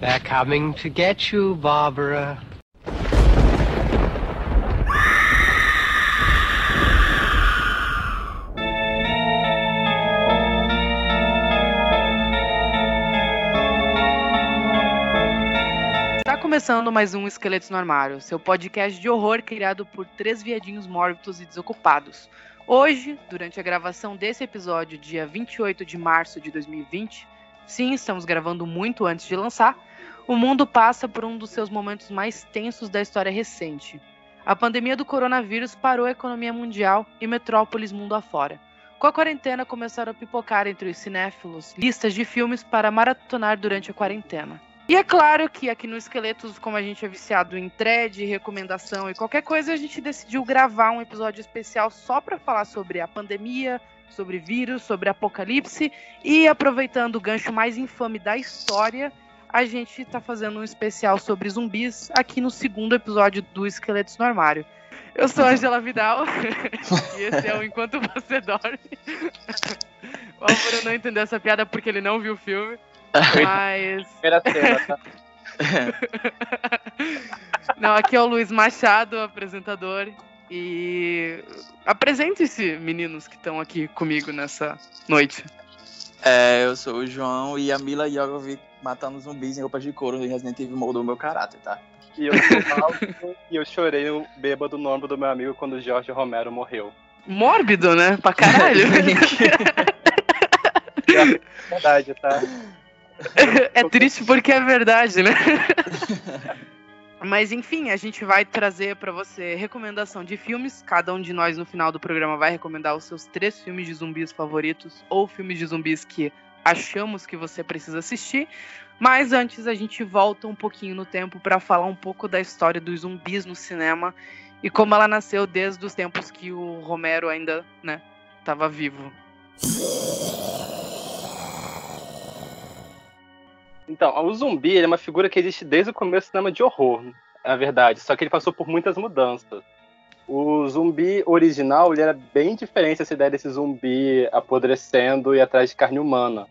They're coming to get you, Barbara. Está começando mais um Esqueletos no Armário, seu podcast de horror criado por três viadinhos mórbidos e desocupados. Hoje, durante a gravação desse episódio, dia 28 de março de 2020, sim, estamos gravando muito antes de lançar, o mundo passa por um dos seus momentos mais tensos da história recente. A pandemia do coronavírus parou a economia mundial e metrópoles mundo afora. Com a quarentena, começaram a pipocar entre os cinéfilos listas de filmes para maratonar durante a quarentena. E é claro que aqui no Esqueletos, como a gente é viciado em thread, recomendação e qualquer coisa, a gente decidiu gravar um episódio especial só para falar sobre a pandemia, sobre vírus, sobre apocalipse e aproveitando o gancho mais infame da história, a gente está fazendo um especial sobre zumbis aqui no segundo episódio do Esqueletos no Armário. Eu sou a Angela Vidal e esse é o Enquanto Você Dorme. o Álvaro não entendeu essa piada porque ele não viu o filme. Mas. Primeira cena, tá? Não, aqui é o Luiz Machado, apresentador. E apresente-se, meninos que estão aqui comigo nessa noite. É, eu sou o João e a Mila Jovovich matando zumbis em roupas de couro em Resident Evil moldou meu caráter, tá? E eu sou e eu chorei o bêbado no ombro do meu amigo quando o Jorge Romero morreu. Mórbido, né? Pra caralho. É verdade, tá? é triste porque é verdade, né? Mas enfim, a gente vai trazer para você recomendação de filmes. Cada um de nós no final do programa vai recomendar os seus três filmes de zumbis favoritos ou filmes de zumbis que achamos que você precisa assistir. Mas antes a gente volta um pouquinho no tempo para falar um pouco da história dos zumbis no cinema e como ela nasceu desde os tempos que o Romero ainda, né, estava vivo. Então, o zumbi é uma figura que existe desde o começo do cinema de horror, na verdade. Só que ele passou por muitas mudanças. O zumbi original ele era bem diferente essa ideia desse zumbi apodrecendo e atrás de carne humana.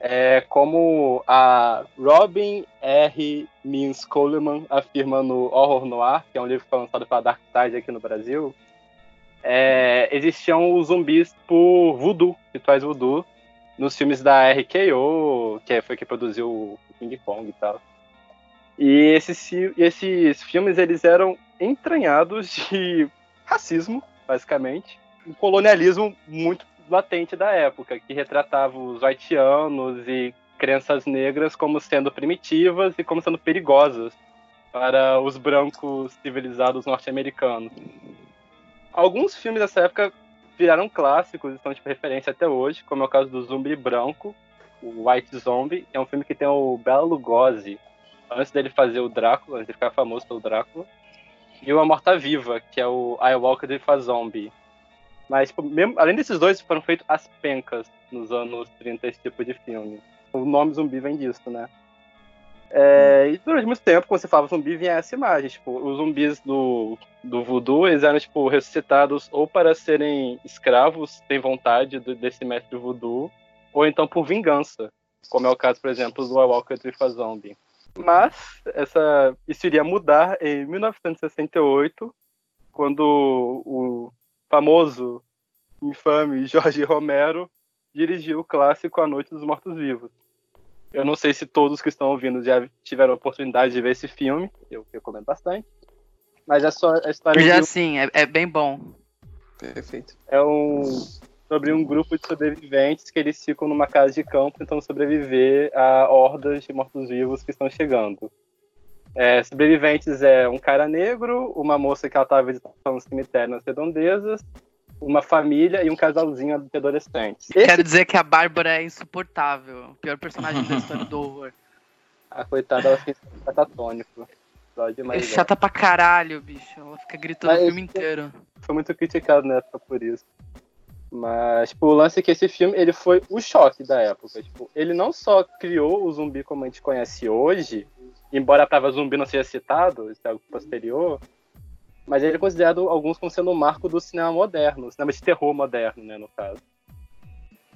É como a Robin R. Means Coleman afirma no Horror Noir, que é um livro que foi lançado pela Dark Side aqui no Brasil, é, existiam os zumbis por voodoo, rituais voodoo, nos filmes da RKO, que foi que produziu o King Kong e tal. E esses, esses filmes eles eram entranhados de racismo, basicamente, um colonialismo muito latente da época, que retratava os haitianos e crenças negras como sendo primitivas e como sendo perigosas para os brancos civilizados norte-americanos. Alguns filmes dessa época viraram clássicos e são de referência até hoje, como é o caso do Zumbi Branco, o White Zombie, é um filme que tem o Bela Lugosi, antes dele fazer o Drácula, antes de ficar famoso pelo Drácula, e o A Morta Viva, que é o I Walked with a Zombie. Mas, tipo, mesmo, além desses dois, foram feitos as pencas nos anos 30, esse tipo de filme. O nome zumbi vem disso, né? É, e durante muito tempo, quando você falava zumbi, vinha essa imagem. Tipo, os zumbis do, do voodoo, eles eram, tipo, ressuscitados ou para serem escravos, sem vontade do, desse mestre voodoo, ou então por vingança. Como é o caso, por exemplo, do with a Zombie. Mas essa, isso iria mudar em 1968, quando o famoso, infame Jorge Romero dirigiu o clássico A Noite dos Mortos-Vivos. Eu não sei se todos que estão ouvindo já tiveram a oportunidade de ver esse filme, eu recomendo bastante. Mas é só a história Já de... sim, é, é bem bom. Perfeito. É um sobre um grupo de sobreviventes que eles ficam numa casa de campo tentando sobreviver a hordas de mortos-vivos que estão chegando. É, sobreviventes é um cara negro, uma moça que ela estava visitando um cemitério nas redondezas, uma família e um casalzinho de adolescentes. Esse... Quero dizer que a Bárbara é insuportável. O pior personagem da história do horror. A coitada, ela fica catatônico. É chata pra caralho, bicho. Ela fica gritando Mas o filme inteiro. Foi muito criticado na época por isso. Mas, tipo, o lance é que esse filme, ele foi o choque da época. Tipo, ele não só criou o zumbi como a gente conhece hoje, embora a palavra zumbi não seja citado, isso é algo posterior, mas ele é considerado alguns como sendo o um marco do cinema moderno, cinema de terror moderno, né, no caso.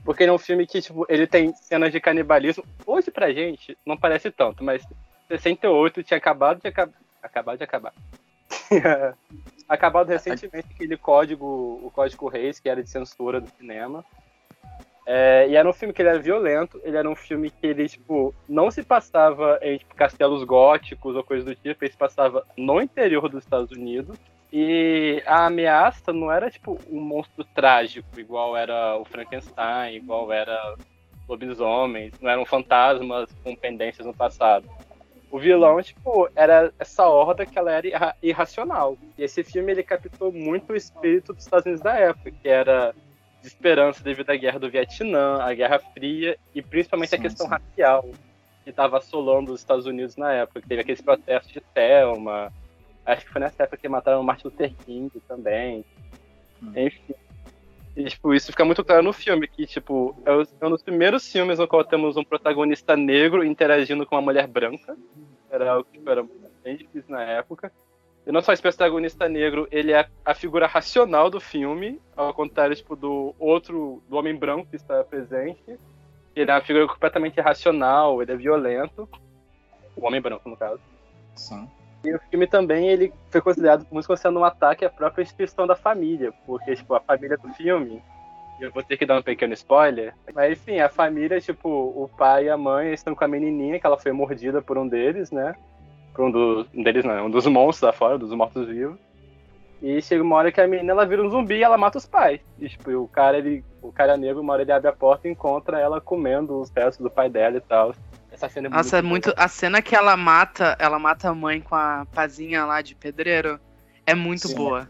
Porque ele é um filme que, tipo, ele tem cenas de canibalismo. Hoje, pra gente, não parece tanto, mas 68 tinha acabado de acabar. Acabado de acabar. Acabado recentemente aquele código, o Código Reis, que era de censura do cinema. É, e era um filme que ele era violento, ele era um filme que ele, tipo, não se passava em tipo, castelos góticos ou coisa do tipo, ele se passava no interior dos Estados Unidos. E a ameaça não era, tipo, um monstro trágico, igual era o Frankenstein, igual era lobisomens, não eram fantasmas com pendências no passado. O vilão, tipo, era essa horda que ela era irra irracional. E esse filme, ele captou muito o espírito dos Estados Unidos da época, que era de esperança devido à guerra do Vietnã, à Guerra Fria e principalmente sim, a questão sim. racial que estava assolando os Estados Unidos na época. Teve aqueles protestos de Selma, acho que foi nessa época que mataram o Martin Luther King também. Hum. Enfim. E, tipo, isso fica muito claro no filme, que, tipo, é um dos primeiros filmes no qual temos um protagonista negro interagindo com uma mulher branca. Era algo que tipo, era bem difícil na época. E não só esse protagonista negro, ele é a figura racional do filme, ao contrário, tipo, do outro, do homem branco que está presente. Ele é uma figura completamente irracional, ele é violento. O homem branco, no caso. Sim. E o filme também, ele foi considerado como sendo um ataque à própria instituição da família, porque, tipo, a família do filme, eu vou ter que dar um pequeno spoiler, mas enfim, a família, tipo, o pai e a mãe estão com a menininha, que ela foi mordida por um deles, né? Por um, do, um deles, não, um dos monstros lá fora, dos mortos-vivos. E chega uma hora que a menina ela vira um zumbi e ela mata os pais. E, tipo, o cara, ele, o cara negro, uma hora ele abre a porta e encontra ela comendo os restos do pai dela e tal. Essa cena é Nossa, muito, é muito. A cena que ela mata, ela mata a mãe com a pazinha lá de pedreiro é muito Sim. boa.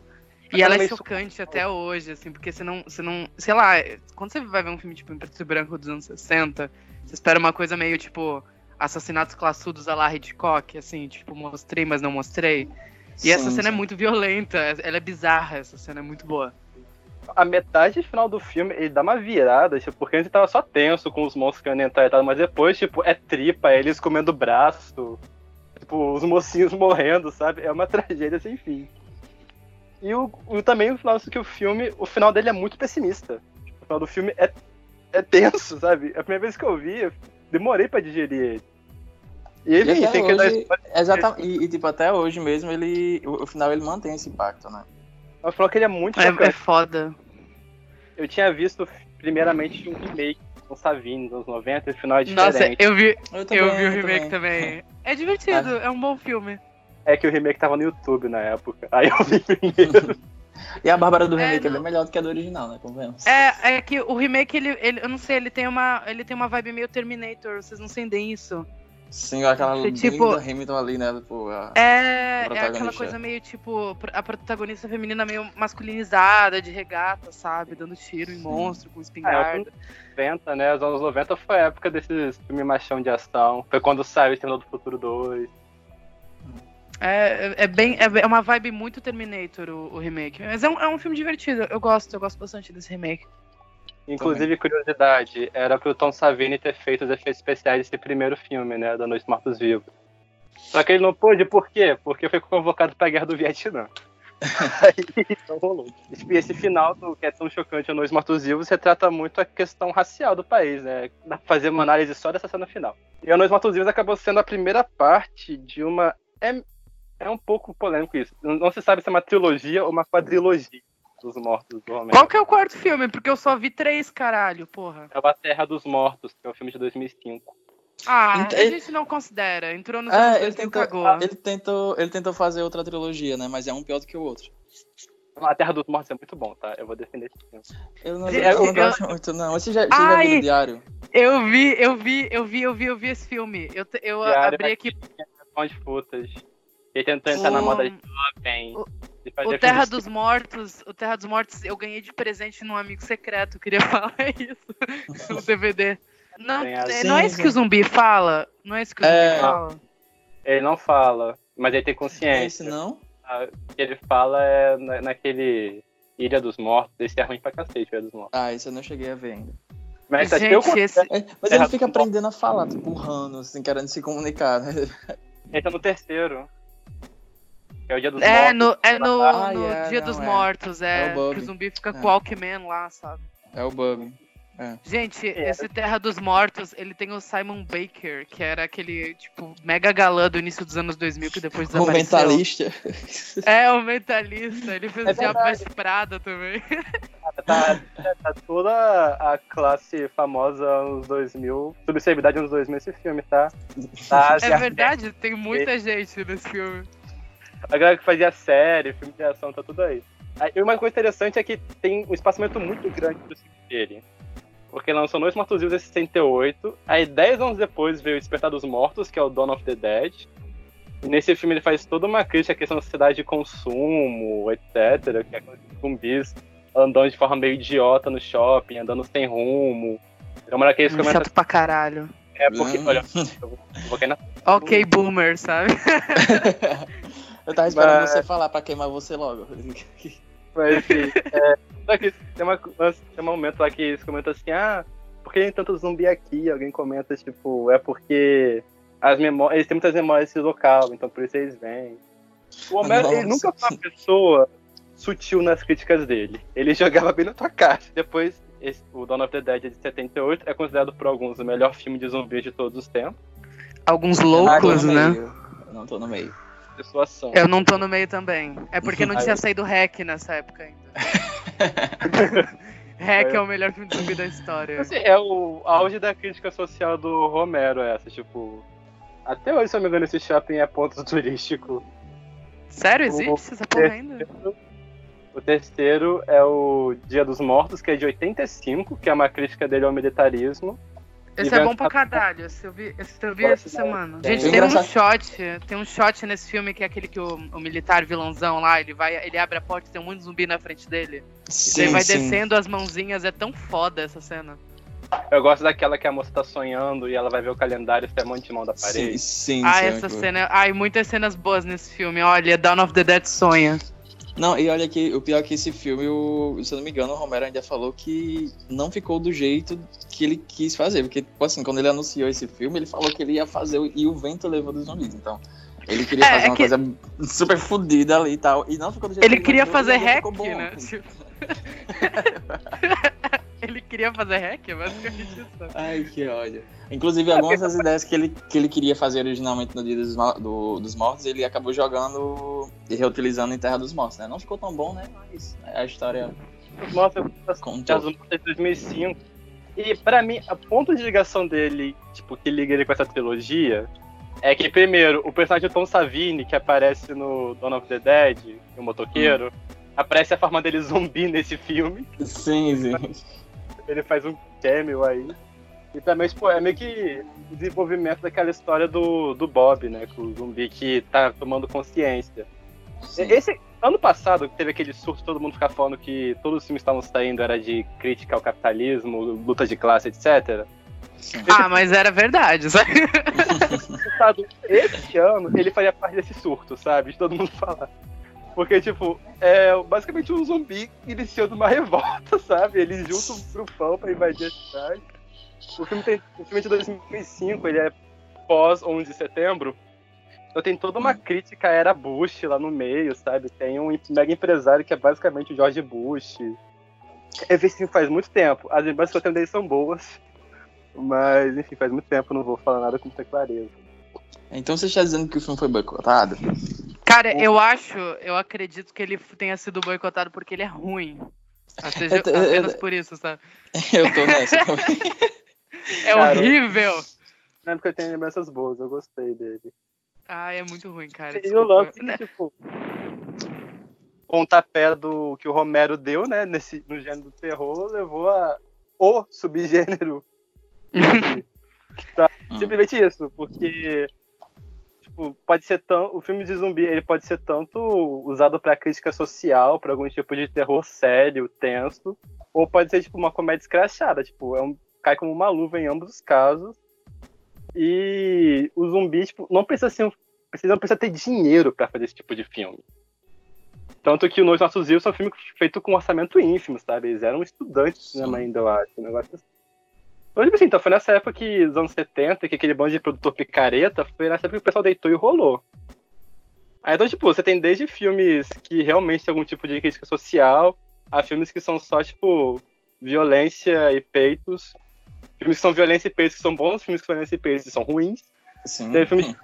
E ela é chocante até hoje, assim, porque você não, você não. Sei lá, quando você vai ver um filme tipo em preto e branco dos anos 60, você espera uma coisa meio tipo assassinatos classudos a lá Hitchcock, assim, tipo, mostrei, mas não mostrei. E sim, essa cena é sim. é muito violenta, ela é bizarra, essa cena é muito boa a metade final do filme, ele dá uma virada, tipo, porque antes tava só tenso com os monstros que iam entrar e tal, mas depois, tipo, é tripa, é eles comendo braço, tipo, os mocinhos morrendo, sabe? É uma tragédia sem fim. E o, o também o final que o filme, o final dele é muito pessimista. O final do filme é, é tenso, sabe? A primeira vez que eu vi, eu demorei para digerir ele. E ele e tem hoje, que dar Exatamente. E, e, tipo, até hoje mesmo, ele. O, o final ele mantém esse impacto, né? Ela falou que ele é muito é, é foda. Eu tinha visto, primeiramente, um remake com Savini nos anos 90 e o final é diferente. Nossa, eu vi, eu, também, eu vi o remake também. também. É divertido, é. é um bom filme. É que o remake tava no YouTube na época. Aí eu vi primeiro. E a Bárbara do remake é, é bem melhor do que a do original, né? Convenhamos. É, é que o remake, ele, ele, eu não sei, ele tem uma, ele tem uma vibe meio Terminator, vocês não sentem isso? Sim, aquela tipo, Hamilton ali, né? Tipo, é, é aquela coisa meio tipo, a protagonista feminina meio masculinizada, de regata, sabe? Dando tiro em monstro, com espingarda. É, 90, né? Os anos 90 foi a época desses filmes machão de ação. Foi quando saiu o Exterminador do Futuro 2. É, é, bem, é, é uma vibe muito Terminator o, o remake. Mas é um, é um filme divertido, eu gosto, eu gosto bastante desse remake. Inclusive, curiosidade, era pro Tom Savini ter feito os efeitos especiais desse primeiro filme, né? Da Noite Mortos Vivos. Só que ele não pôde, por quê? Porque foi convocado pra Guerra do Vietnã. Aí então rolou. E esse final, do, que é tão chocante, a Noite Mortos Vivos, retrata muito a questão racial do país, né? Dá pra fazer uma análise só dessa cena final. E a Noite Mortos Vivos acabou sendo a primeira parte de uma. É, é um pouco polêmico isso. Não se sabe se é uma trilogia ou uma quadrilogia dos Mortos do Romero. Qual que é o quarto filme? Porque eu só vi três, caralho, porra. É o A Terra dos Mortos, que é o filme de 2005. Ah, a gente não considera. Entrou no é, ele tentou, cagou. Ele tentou, ele tentou fazer outra trilogia, né? Mas é um pior do que o outro. A Terra dos Mortos é muito bom, tá? Eu vou defender esse filme. Eu não, eu, eu não gosto muito, não. Você já, você Ai, já viu o Diário? Eu vi, eu vi, eu vi, eu vi, eu vi esse filme. Eu, eu abri é aqui. De putas. Ele tentou entrar na moda jovem. O Terra dos Mortos, o Terra dos Mortos eu ganhei de presente num amigo secreto, eu queria falar isso no DVD. Não, é, não é isso que o zumbi fala? Não é isso que o é... zumbi fala? Ele não fala, mas ele tem consciência. Esse não? Ah, o que ele fala é na, naquele Ilha dos Mortos. Esse é ruim pra cacete, Ilha dos Mortos. Ah, isso eu não cheguei a ver ainda. Mas, Gente, eu... esse... é, mas ele fica aprendendo a falar, tipo, urrando, assim, querendo se comunicar. Né? Ele tá no terceiro. É o dia dos é, mortos. No, é no, ah, no é, dia não, dos é. mortos, é. é o que o zumbi fica é. com o Walkman lá, sabe? É o Bub. É. Gente, esse Terra dos Mortos, ele tem o Simon Baker, que era aquele, tipo, mega galã do início dos anos 2000, que depois O desapareceu. mentalista. É, o mentalista. Ele fez É o Diabo Prada também. Tá, tá toda a classe famosa anos 2000, subcelebridade anos 2000 esse filme, tá? tá É verdade, tem muita gente nesse filme. A galera que fazia série, filme de ação, tá tudo aí. Aí, E uma coisa interessante é que tem um espaçamento muito grande do filme dele. Porque lançou Noites Mortos Vivos em 68, aí 10 anos depois veio o Despertar dos Mortos, que é o Dawn of the Dead. E nesse filme ele faz toda uma crítica à questão da sociedade de consumo, etc. Que é aqueles zumbis andando de forma meio idiota no shopping, andando sem rumo. É uma daqueles que começa Chato pra caralho. é porque, Hum. olha, eu vou, eu vou cair na Ok, boomer, sabe? Eu tava esperando Mas- você falar pra queimar você logo. Mas enfim, é, só que tem, uma, tem um momento lá que eles comentam assim, ah, por que tem tanto zumbi aqui? Alguém comenta, tipo, é porque as memórias, eles têm muitas memórias desse local, então por isso eles vêm. O Homero, ele nunca foi uma pessoa sutil nas críticas dele. Ele jogava bem na tua cara. Depois, esse- o Dawn of the Dead é de 78, é considerado por alguns o melhor filme de zumbis de todos os tempos. Alguns loucos, tô no né? meio. Eu não tô no meio. Situação. Eu não tô no meio também. É porque não tinha saído Hack nessa época ainda. Hack é o melhor filme de zumbi da história. Assim, é o auge da crítica social do Romero, essa, tipo. Até hoje, se eu não me engano, esse shopping é ponto turístico. Sério, existe essa porra ainda? O terceiro é o Dia dos Mortos, que é de 85, que é uma crítica dele ao militarismo. Esse é bom pra caralho. Esse eu vi, esse eu vi essa semana. Gente, É tem um shot. Tem um shot nesse filme que é aquele que o, o militar vilãozão lá, ele vai, ele abre a porta e tem um monte de zumbi na frente dele. e Sim, ele vai sim. descendo as mãozinhas, é tão foda essa cena. Eu gosto daquela que a moça tá sonhando e ela vai ver o calendário e tem um monte de mão da parede. sim, ah, sim, essa muito bom. cena. Ai, muitas cenas boas nesse filme. Olha, Dawn of the Dead sonha. Não, e olha que o pior é que esse filme, o, se eu não me engano, o Romero ainda falou que não ficou do jeito que ele quis fazer. Porque, tipo assim, quando ele anunciou esse filme, ele falou que ele ia fazer o- e o vento levou dos zumbis. Então, ele queria É, fazer é uma que- coisa super fodida ali e tal. E não ficou do jeito Ele que queria imaginou, fazer hack, né? Tipo- ele queria fazer hack, é basicamente isso. Ai, que ódio. Inclusive, algumas das ideias que ele, que ele queria fazer originalmente no Dia dos, do- dos Mortos, ele acabou jogando e reutilizando em Terra dos Mortos, né? Não ficou tão bom, né? Mas a história Os Mortos Dia contou. dos Mortos é de 2005. E pra mim, a ponto de ligação dele, tipo, que liga ele com essa trilogia, é que, primeiro, o personagem Tom Savini, que aparece no Dawn of the Dead, o motoqueiro, aparece a forma dele zumbi nesse filme. Sim, sim. ele faz um cameo aí. E também, tipo, é meio que o desenvolvimento daquela história do, do Bob, né? Com o zumbi que tá tomando consciência. sim. Esse ano passado, que teve aquele surto, todo mundo ficar falando que todos os filmes que estavam saindo era de crítica ao capitalismo, luta de classe, etc. sim. Ah, mas era verdade, sabe? Esse ano, ele faria parte desse surto, sabe? De todo mundo falar. Porque, tipo, é basicamente um zumbi iniciando uma revolta, sabe? Eles juntam um grupão pra invadir a cidade. O filme, tem, o filme é de 2005, ele é pós 11 de setembro. Então tem toda uma crítica à era Bush lá no meio, sabe? Tem um mega empresário que é basicamente o George Bush. Eu vi esse filme faz muito tempo. As lembranças que eu tenho dele são boas. Mas, enfim, faz muito tempo, não vou falar nada com muita clareza. Então você está dizendo que o filme foi boicotado? Cara, eu acho, eu acredito que ele tenha sido boicotado porque ele é ruim. Seja, Eu apenas eu- por isso, sabe? Eu tô nessa. É Cara, horrível! Não é porque eu tenho lembranças boas, eu gostei dele. Ai, é muito ruim, cara. E o lance que, tipo, pontapé do que o Romero deu, né, nesse, no gênero do terror, levou a o subgênero. Tá. Simplesmente isso, porque tipo, pode ser tão, o filme de zumbi, ele pode ser tanto usado pra crítica social, pra algum tipo de terror sério, tenso, ou pode ser tipo uma comédia escrachada, tipo, é um cai como uma luva em ambos os casos. E o zumbi, tipo, não precisa ser um precisa, não precisa ter dinheiro pra fazer esse tipo de filme. Tanto que o Nós Nossos Rios é um filme feito com orçamento ínfimo, sabe? Eles eram estudantes de cinema ainda, eu acho. Um negócio assim. Então, tipo assim, então foi nessa época que, dos anos 70, que aquele bando de produtor picareta, foi nessa época que o pessoal deitou e rolou. Aí, então, tipo, você tem desde filmes que realmente tem algum tipo de crítica social, a filmes que são só, tipo, violência e peitos. Filmes que são violência e peitos que são bons, filmes que são violência e peitos que são ruins. Sim. Teve filme-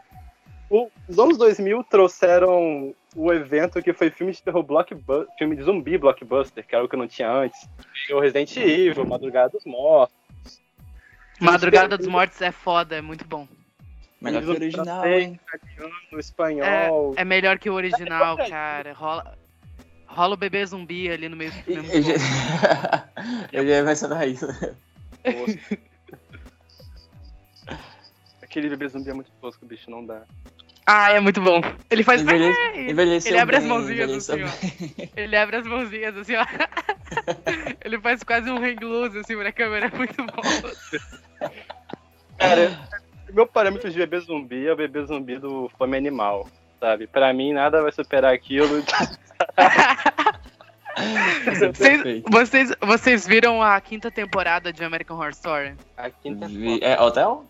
O- Os anos 2000 trouxeram o evento que foi filme de terror blockbuster, filme de zumbi blockbuster, que era o que não tinha antes. O Resident Evil, Madrugada dos Mortos. Madrugada dos Mortos é foda, é muito bom. Melhor que o original, hein? italiano, espanhol. É melhor que o original, cara. Rola, rola o bebê zumbi ali no meio do filme. Eu já, eu já ia mencionar isso. Aquele bebê zumbi é muito tosco, bicho, não dá. Ah, é muito bom. Ele faz. Envelhece- Ah, ele- envelheceu ele abre as bem, mãozinhas envelheceu assim, ó. Ele abre as mãozinhas assim, ó. Ele faz quase um hang loose assim pra câmera, é muito bom. Cara, meu parâmetro de bebê zumbi é o bebê zumbi do Fome Animal, sabe? Pra mim, nada vai superar aquilo. Vocês, vocês, vocês viram a quinta temporada de American Horror Story? A quinta Vi- É, hotel?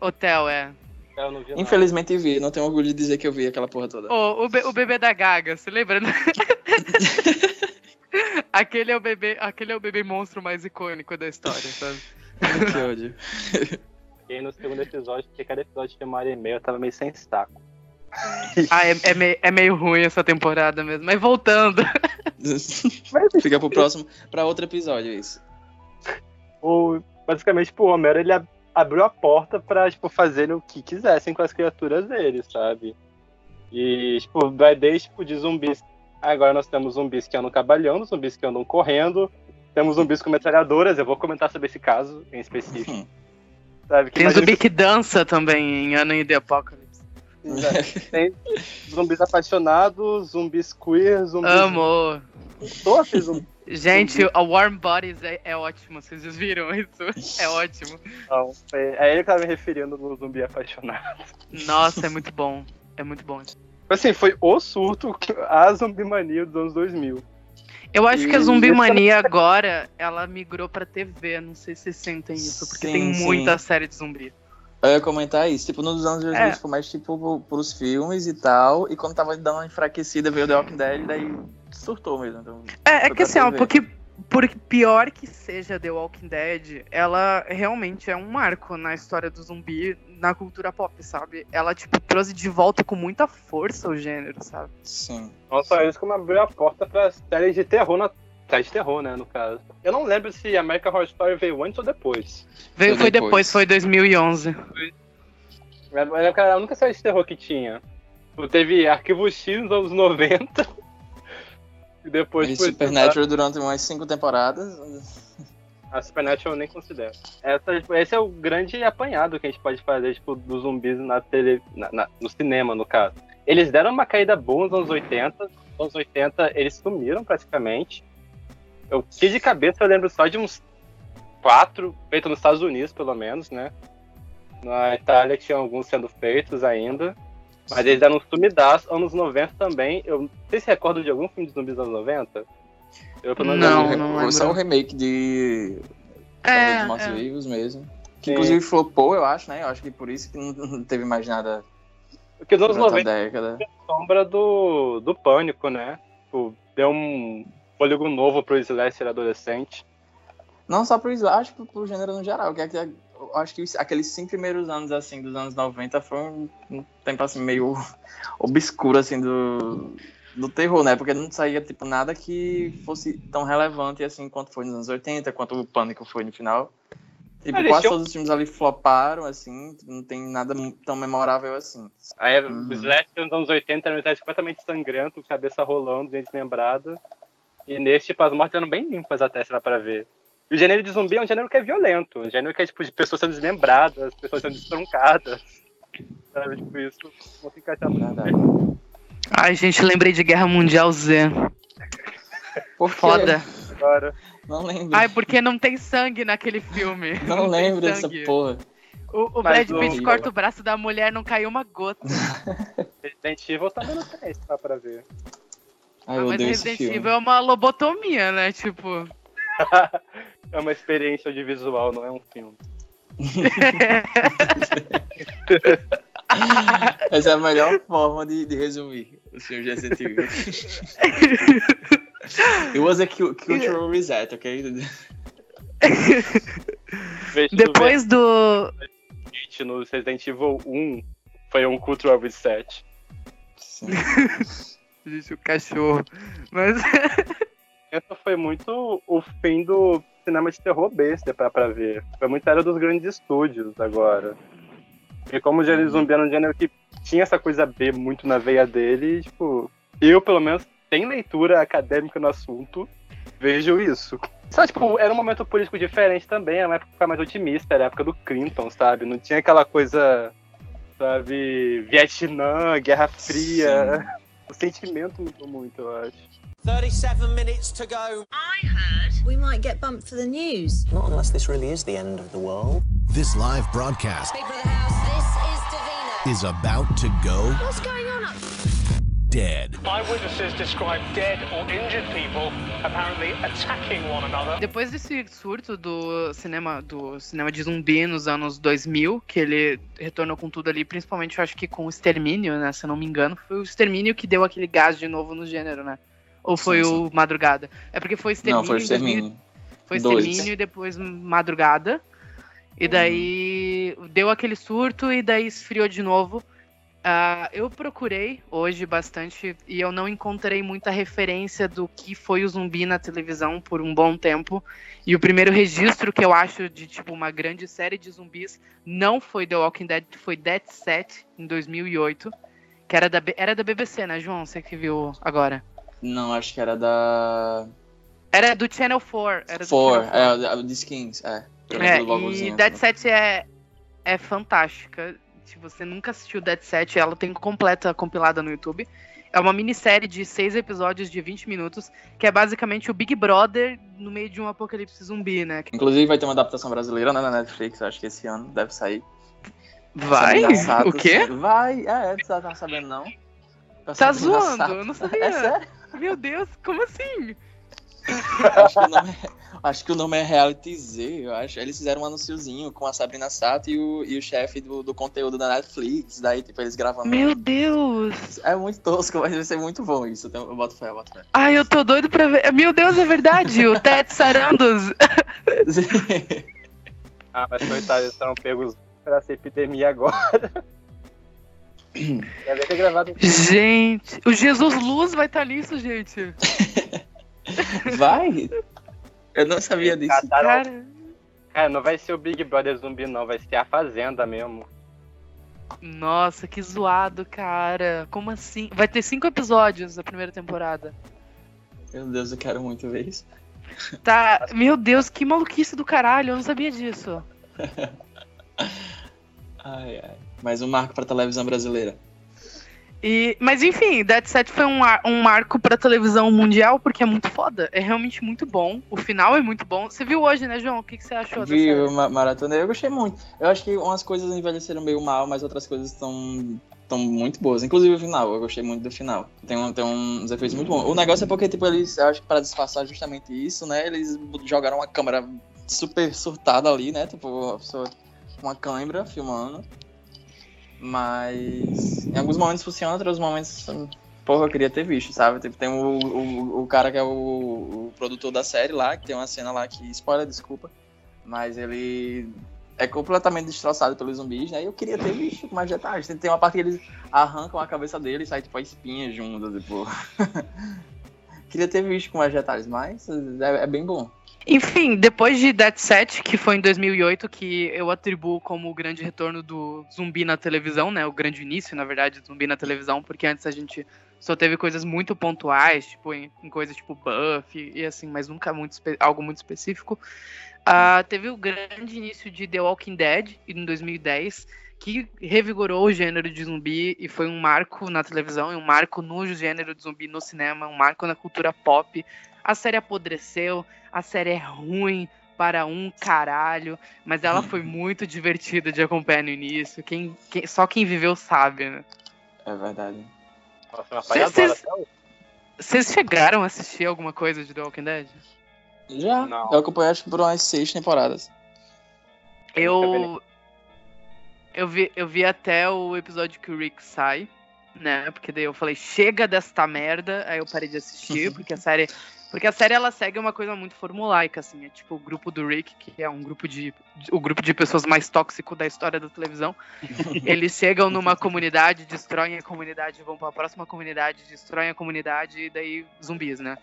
Hotel, é. Eu não vi nada. Infelizmente vi, não tenho orgulho de dizer que eu vi aquela porra toda. Ô, o, be- o bebê da Gaga, você lembra? aquele, é o bebê, aquele é o bebê monstro mais icônico da história, sabe? que ódio. Fiquei no segundo episódio, porque cada episódio tinha uma hora e meia, eu tava meio sem saco. Ah, é, é, meio, é meio ruim essa temporada mesmo. Mas voltando. Fica pro próximo, pra outro episódio isso. O, basicamente, tipo, o Homero, ele ab- abriu a porta pra, tipo, fazerem o que quisessem com as criaturas dele, sabe? E, tipo, vai desde, tipo, de zumbis. Agora nós temos zumbis que andam cabalhando, zumbis que andam correndo, temos zumbis com metralhadoras, eu vou comentar sobre esse caso em específico, Hum. sabe? Que Tem zumbi que dança também em Ano in the Apocalypse. Tem zumbis apaixonados, zumbis queer, zumbis. Amo. Todos zumbis. Gente, a Warm Bodies é, é ótimo. Vocês viram isso? É ótimo. Não, é é ele que tava me referindo no zumbi apaixonado. Nossa, é muito bom. É muito bom. Assim, foi o surto, a zumbimania dos anos 2000. Eu acho que a E Zumbi essa- Mania agora, ela migrou pra TV. Não sei se vocês sentem isso, porque Sim, tem sim. muita série de zumbi. Eu ia comentar isso, tipo, nos anos 2000 É. ficou mais tipo pro- pros filmes e tal, e quando tava dando uma enfraquecida veio The Walking Dead, daí surtou mesmo. Então, É, é que assim, ó, porque, porque pior que seja The Walking Dead, ela realmente é um marco na história do zumbi, na cultura pop, sabe? Ela, tipo, trouxe de volta com muita força o gênero, sabe? sim. Não só isso, como abriu a porta pra séries de terror, na... séries de terror, né, no caso. Eu não lembro se American Horror Story veio antes ou depois. Veio, Foi depois. depois, foi 2011. Eu lembro que era a única série de terror que tinha. Tipo, Teve Arquivo X nos anos 90. E depois E foi. Supernatural durante umas cinco temporadas. A Supernatural eu nem considero. Essa, esse é o grande apanhado que a gente pode fazer, tipo, dos zumbis na tele, na- na- no cinema, no caso. Eles deram uma caída boa nos anos 80. Nos anos 80 eles sumiram praticamente. Eu que de cabeça eu lembro só de uns quatro, feitos nos Estados Unidos, pelo menos, né? Na Itália tinha alguns sendo feitos ainda. Mas eles deram um sumidaço. Anos 90 também. Eu não sei se recordo de algum filme de zumbis dos anos 90. Eu, pelo menos, Não, não só lembro. um remake de É, Mortos é. Vivos mesmo. Que Sim. inclusive flopou, eu acho, né? Eu acho que por isso que não- não teve mais nada Porque nos anos durante 90 a década. sombra do, do pânico, né? Tipo, deu um fôlego novo pro slasher adolescente. Não só pro Slash, acho que pro, pro gênero no geral. Que, é que- eu acho que aqueles cinco primeiros anos, assim, dos anos 90 foi um, um tempo, assim, meio obscuro, assim, do, do terror, né? Porque não saía, tipo, nada que fosse tão relevante, assim, quanto foi nos anos 80, quanto o Pânico foi no final. Tipo, quase todos os filmes ali floparam, assim, não tem nada tão memorável assim. Aí Uhum. o slasher nos anos 80 era um slasher completamente sangrento, cabeça rolando, gente lembrada. E nesse, tipo, as mortes eram bem limpas até, se dá pra ver. E o gênero de zumbi é um gênero que é violento. Um gênero que é, tipo, de pessoas sendo desmembradas, pessoas sendo destroncadas. Sabe, tipo, isso não fica achando Verdade. Ai, gente, lembrei de Guerra Mundial Z. Por? Foda. agora. Não lembro. Ai, porque não tem sangue naquele filme. não tem lembro dessa porra. O, o Brad Pitt corta o braço da mulher, não caiu uma gota. Resident Evil também não tem, se dá pra ver. Ai, Ah, mas Resident. Evil é uma lobotomia, né? Tipo. É uma experiência audiovisual, não é um filme. Essa é a melhor forma de, de resumir o filme de Resident Evil. It was a cu- cultural reset, ok? Depois do. No Resident Evil 1 foi um Cultural Reset. Sim. Gente, o cachorro. Mas. Essa foi muito o fim do cinema de terror besta pra, pra ver. Foi muito era dos grandes estúdios agora. E como o gênero zumbi era um gênero que tinha essa coisa B muito na veia dele, tipo, eu pelo menos sem leitura acadêmica no assunto, vejo isso. Só, tipo, era um momento político diferente também, era uma época mais otimista, era a época do Clinton, sabe? Não tinha aquela coisa, sabe, Vietnã, Guerra Fria. O sentimento mudou muito, eu acho. 37 minutes to go. I heard we might get bumped for the news. Not unless this really is the end of the world. This live broadcast People of the house, this is is about to go What's going on up dead. Eyewitnesses describe dead or injured people apparently attacking one another. Depois desse surto do cinema do cinema de zumbi nos anos 2000, que ele retornou com tudo ali, principalmente eu acho que com o Extermínio, né, se eu não me engano, foi o Extermínio que deu aquele gás de novo no gênero, né? Ou foi Sim, o Madrugada? É porque foi Extermínio. Não, foi o em 2000 Extermínio. Foi. Extermínio e depois Madrugada. E daí deu aquele surto e daí esfriou de novo. Ah, eu procurei hoje bastante e eu não encontrei muita referência do que foi o zumbi na televisão por um bom tempo. E o primeiro registro que eu acho de tipo uma grande série de zumbis não foi The Walking Dead, foi Dead Set em 2008, que era da era da BBC, né, João? Você que viu agora? Não, acho que era da. Era do Channel 4, era do Four, Channel 4. é, a de Skins, é. É, e Dead assim. Set é, é fantástica. Se você nunca assistiu Dead Set, ela tem completa compilada no YouTube. É uma minissérie de seis episódios de 20 minutos, que é basicamente o Big Brother no meio de um apocalipse zumbi, né? Inclusive vai ter uma adaptação brasileira né, na Netflix, acho que esse ano deve sair. Vai? O quê? Vai, é, você tá sabendo não? Tá Sabrina zoando? Eu não sabia. É sério? Meu Deus, como assim? Acho que, o nome é, acho que o nome é Reality Z, eu acho. Eles fizeram um anunciozinho com a Sabrina Sato e o, e o chefe do, do conteúdo da Netflix. Daí, tipo, eles gravando. Meu Deus! É muito tosco, mas vai ser muito bom isso. Eu, tenho- eu boto fé, eu boto fé. Ai, eu tô doido pra ver. Meu Deus, é verdade! O Ted Sarandos. Ah, mas coitados, eles estão pegos pra essa epidemia agora. Deve ter gravado. Gente, o Jesus Luz vai estar nisso, gente. vai? Eu não sabia disso. Cara. Cara, não vai ser o Big Brother zumbi, não, vai ser a Fazenda mesmo. Nossa, que zoado, cara. Como assim? Vai ter cinco episódios da primeira temporada. Meu Deus, eu quero muito ver isso. Tá. Meu Deus, que maluquice do caralho. Eu não sabia disso. Ai, ai. Mais um marco pra televisão brasileira. E, mas enfim, Dead Set foi um, um marco pra televisão mundial porque é muito foda. É realmente muito bom. O final é muito bom. Você viu hoje, né, João? O que, que você achou Vi o ma- maratona, eu gostei muito. Eu acho que umas coisas envelheceram meio mal, mas outras coisas estão estão muito boas. Inclusive o final, eu gostei muito do final. Tem, um, tem uns efeitos muito bons. O negócio é porque, tipo, eles, eu acho que pra disfarçar justamente isso, né, eles jogaram uma câmera super surtada ali, né, tipo, a uma câmera filmando. Mas em alguns momentos funciona, outros momentos, porra, eu queria ter visto, sabe? Tipo, tem o, o, o cara que é o, o produtor da série lá, que tem uma cena lá que, spoiler, desculpa, mas ele é completamente destroçado pelos zumbis, né? E eu queria ter visto com mais detalhes. Tem, tem uma parte que eles arrancam a cabeça dele e sai tipo a espinha junto, tipo. queria ter visto com mais detalhes, mas é, é bem bom. Enfim, depois de Dead Set, que foi em 2008, que eu atribuo como o grande retorno do zumbi na televisão, né? O grande início, na verdade, do zumbi na televisão, porque antes a gente só teve coisas muito pontuais, tipo, em, em coisas tipo Buffy e assim, mas nunca muito algo muito específico. Ah, teve o grande início de The Walking Dead, em 2010, que revigorou o gênero de zumbi e foi um marco na televisão, um marco no gênero de zumbi no cinema, um marco na cultura pop. A série apodreceu, a série é ruim para um caralho, mas ela foi muito divertida de acompanhar no início. Quem, quem- só quem viveu sabe, né? É verdade. Vocês- chegaram a assistir alguma coisa de The Walking Dead? Já. Não. Eu acompanhei acho que por umas seis temporadas. Eu. Eu vi, eu vi até o episódio que o Rick sai, né? Porque daí eu falei, chega desta merda. Aí eu parei de assistir, porque a série Porque a série ela segue uma coisa muito formulaica, assim, é tipo o grupo do Rick, que é um grupo de o grupo de pessoas mais tóxico da história da televisão. Eles chegam numa comunidade, destroem a comunidade, vão para a próxima comunidade, destroem a comunidade e daí zumbis, né?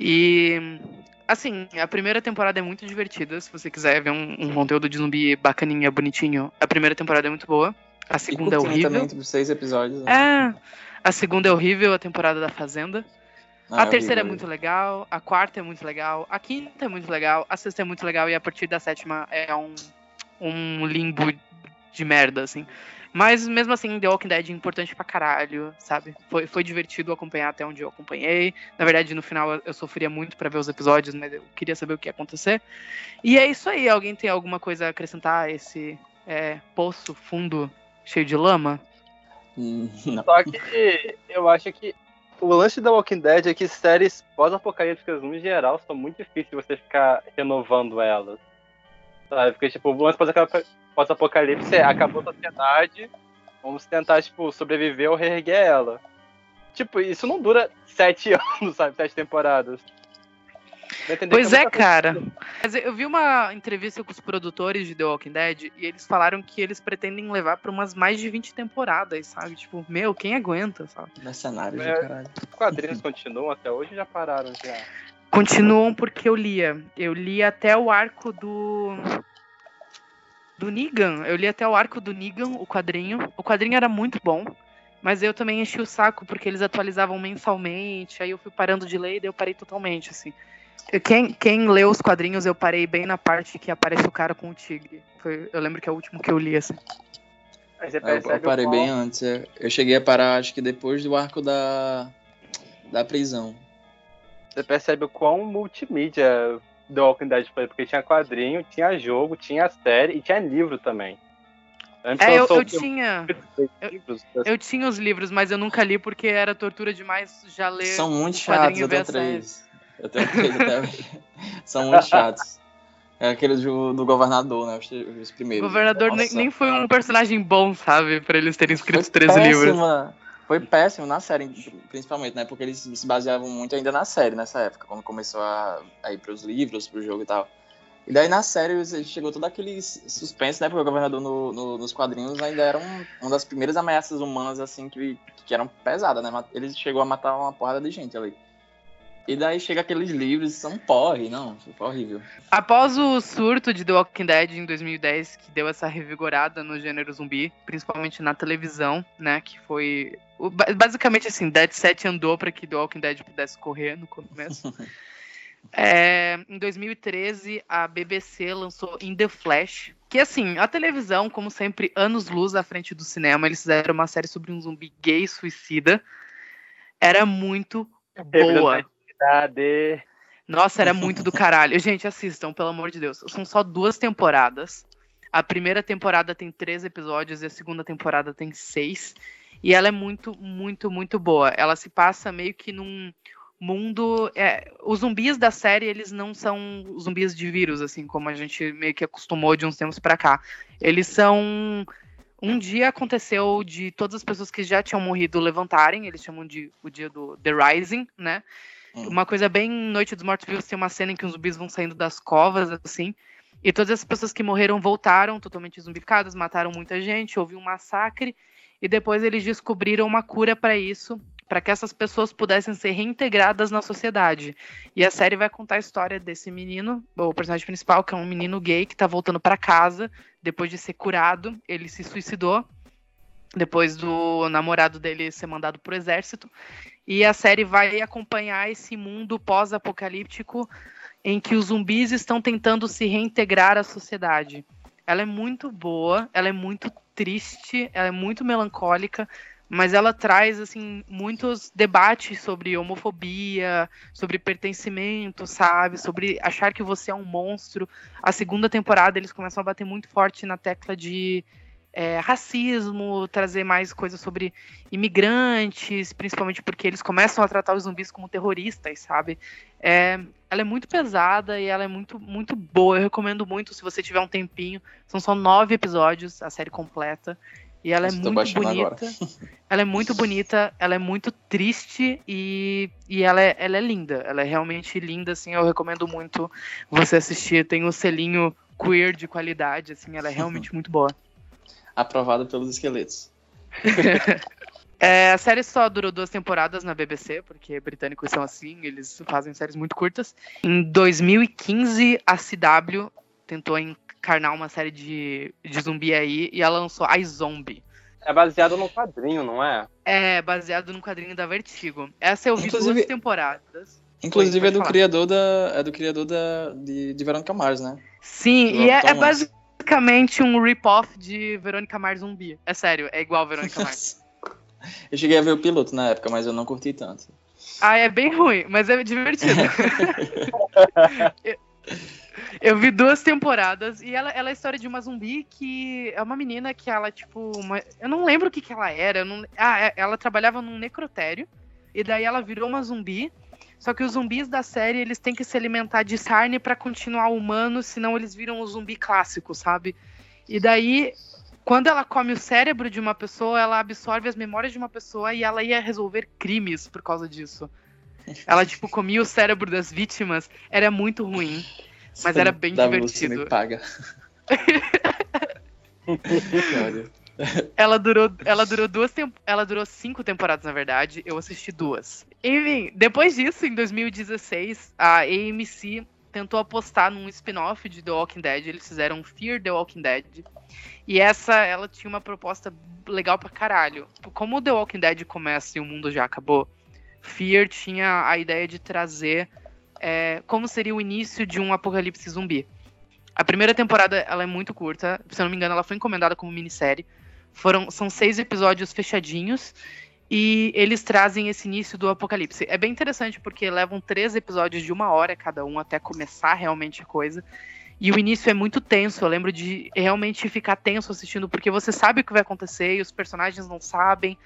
E assim, a primeira temporada é muito divertida, se você quiser ver um, um conteúdo de zumbi bacaninha, bonitinho. A primeira temporada é muito boa. A segunda é horrível. também, tipo, seis episódios. né? É. A segunda é horrível, a temporada da Fazenda. Ah, a terceira é muito legal, a quarta é muito legal, a quinta é muito legal, a sexta é muito legal e a partir da sétima é um, um limbo de merda, assim. Mas mesmo assim, The Walking Dead é importante pra caralho, sabe? Foi, foi divertido acompanhar até onde eu acompanhei. Na verdade, no final eu, sofria muito pra ver os episódios, mas eu queria saber o que ia acontecer. E é isso aí. Alguém tem alguma coisa a acrescentar a esse é, poço fundo cheio de lama? Hum, Não. Só que eu acho que o lance da Walking Dead é que séries pós-apocalípticas, no geral, são muito difíceis de você ficar renovando elas. Sabe? Porque, tipo, o lance pós-apocalipse é acabou a sociedade, vamos tentar, tipo, sobreviver ou reerguer ela. Tipo, isso não dura sete anos, sabe? Sete temporadas. Pois é, cara. Mas eu vi uma entrevista com os produtores de The Walking Dead e eles falaram que eles pretendem levar pra umas mais de 20 temporadas, sabe? Tipo, meu, quem aguenta, sabe? Mercenários É. do caralho. Os quadrinhos continuam até hoje ou já pararam já? Continuam porque eu lia. Eu li até o arco do. Do Negan. Eu li até o arco do Negan, o quadrinho. O quadrinho era muito bom. Mas eu também enchi o saco porque eles atualizavam mensalmente. Aí eu fui parando de ler e daí eu parei totalmente, assim. Eu- Quem, quem leu os quadrinhos, eu parei bem na parte que aparece o cara com o tigre. Foi, eu lembro que é o último que eu li, assim. Aí você Eu, percebe eu parei o bem antes. Eu cheguei a parar, acho que depois do arco da, da prisão. Você percebe o quão multimídia The Walking Dead foi, porque tinha quadrinho, tinha jogo, tinha série e tinha livro também. Antes É, eu, lançou eu tinha. eu- livros, Eu tinha os livros, mas eu nunca li porque era tortura demais já ler. São muito chatos, eu tenho três. Eu tenho três até hoje. São muito chatos. É aquele do, do governador, né? Os, os O primeiros. governador nem, Nossa. nem foi um personagem bom, sabe? Pra eles terem escrito Foi 13 livros. péssima. Foi péssimo na série, principalmente, né? Porque eles se baseavam muito ainda na série nessa época, quando começou a, a ir pros livros, pro jogo e tal. E daí na série chegou todo aquele suspense, né? Porque o governador no- no- nos quadrinhos ainda era um, uma das primeiras ameaças humanas, assim, que, que eram pesadas, né? Ele chegou a matar uma porrada de gente ali. E daí chega aqueles livros, são porre, não, foi horrível. Após o surto de The Walking Dead em 2010, que deu essa revigorada no gênero zumbi, principalmente na televisão, né? Que foi. Basicamente assim, Dead Set andou pra que The Walking Dead pudesse correr no começo. É, em 2013, a BBC lançou In The Flash. Que assim, a televisão, como sempre, anos luz à frente do cinema, eles fizeram uma série sobre um zumbi gay suicida. Era muito boa. Representatividade. Nossa, era muito do caralho. Gente, assistam, pelo amor de Deus. São só duas temporadas. A primeira temporada tem três episódios e a segunda temporada tem seis. E ela é muito, muito, muito boa. Ela se passa meio que num mundo. é, os zumbis da série, eles não são zumbis de vírus, assim, como a gente meio que acostumou de uns tempos pra cá. Eles são. Um dia aconteceu de todas as pessoas que já tinham morrido levantarem, eles chamam de o dia do The Rising, né? Uma coisa bem Noite dos Mortos Vivos, tem uma cena em que os zumbis vão saindo das covas, assim. E todas as pessoas que morreram voltaram totalmente zumbificadas, mataram muita gente, houve um massacre. E depois eles descobriram uma cura para isso, para que essas pessoas pudessem ser reintegradas na sociedade. E a série vai contar a história desse menino, o personagem principal, que é um menino gay que tá voltando para casa depois de ser curado. Ele se suicidou depois do namorado dele ser mandado pro exército. E a série vai acompanhar esse mundo pós-apocalíptico em que os zumbis estão tentando se reintegrar à sociedade. Ela é muito boa, ela é muito triste, ela é muito melancólica, mas ela traz assim muitos debates sobre homofobia, sobre pertencimento, sabe, sobre achar que você é um monstro. A segunda temporada eles começam a bater muito forte na tecla de é, racismo, trazer mais coisas sobre imigrantes, principalmente porque eles começam a tratar os zumbis como terroristas, sabe? É, ela é muito pesada e ela é muito, muito boa. Eu recomendo muito se você tiver um tempinho. São só nove episódios, a série completa. E ela é muito bonita. Ela é muito bonita, ela é muito triste e, e ela, é, ela é linda. Ela é realmente linda, assim. Eu recomendo muito você assistir. Tem o selinho queer de qualidade, assim. Ela é realmente muito boa. Aprovada pelos esqueletos. É, a série só durou duas temporadas na BBC, porque britânicos são assim, eles fazem séries muito curtas. Em 2015, a CW tentou encarnar uma série de, de zumbi aí e ela lançou I Zombie. É baseado num quadrinho, não é? É baseado num quadrinho da Vertigo. Essa eu vi Inclusive- duas temporadas. Inclusive Oi, é do pode falar. criador da. É do criador da, de, de Verônica Mars, né? Sim, Do e é, é Thomas. Basicamente um rip-off de Verônica Mars Zumbi. É sério, é igual Verônica Mars. Eu cheguei a ver o piloto na época, mas eu não curti tanto. Ah, é bem ruim, mas é divertido. eu, eu vi duas temporadas e ela, ela é a história de uma zumbi que é uma menina que ela, tipo, uma- eu não lembro o que, que ela era. não- ah, é- ela trabalhava num necrotério e daí ela virou uma zumbi. Só que os zumbis da série, eles têm que se alimentar de carne pra continuar humanos, senão eles viram o zumbi clássico, sabe? E daí, quando ela come o cérebro de uma pessoa, ela absorve as memórias de uma pessoa e ela ia resolver crimes por causa disso. Ela, tipo, comia o cérebro das vítimas. Era muito ruim. Mas era bem divertido. me paga. Olha. Ela durou, ela durou duas ela durou cinco temporadas, na verdade. Eu assisti duas. Enfim, depois disso, em 2016, a AMC tentou apostar num spin-off de The Walking Dead. Eles fizeram Fear The Walking Dead. E essa, ela tinha uma proposta legal pra caralho. Como o The Walking Dead começa e o mundo já acabou, Fear tinha a ideia de trazer é, como seria o início de um apocalipse zumbi. A primeira temporada ela é muito curta, se eu não me engano, ela foi encomendada como minissérie. Foram, são seis episódios fechadinhos e eles trazem esse início do apocalipse. É bem interessante porque levam três episódios de uma hora cada um até começar realmente a coisa. E o início é muito tenso. Eu lembro de realmente ficar tenso assistindo porque você sabe o que vai acontecer e os personagens não sabem.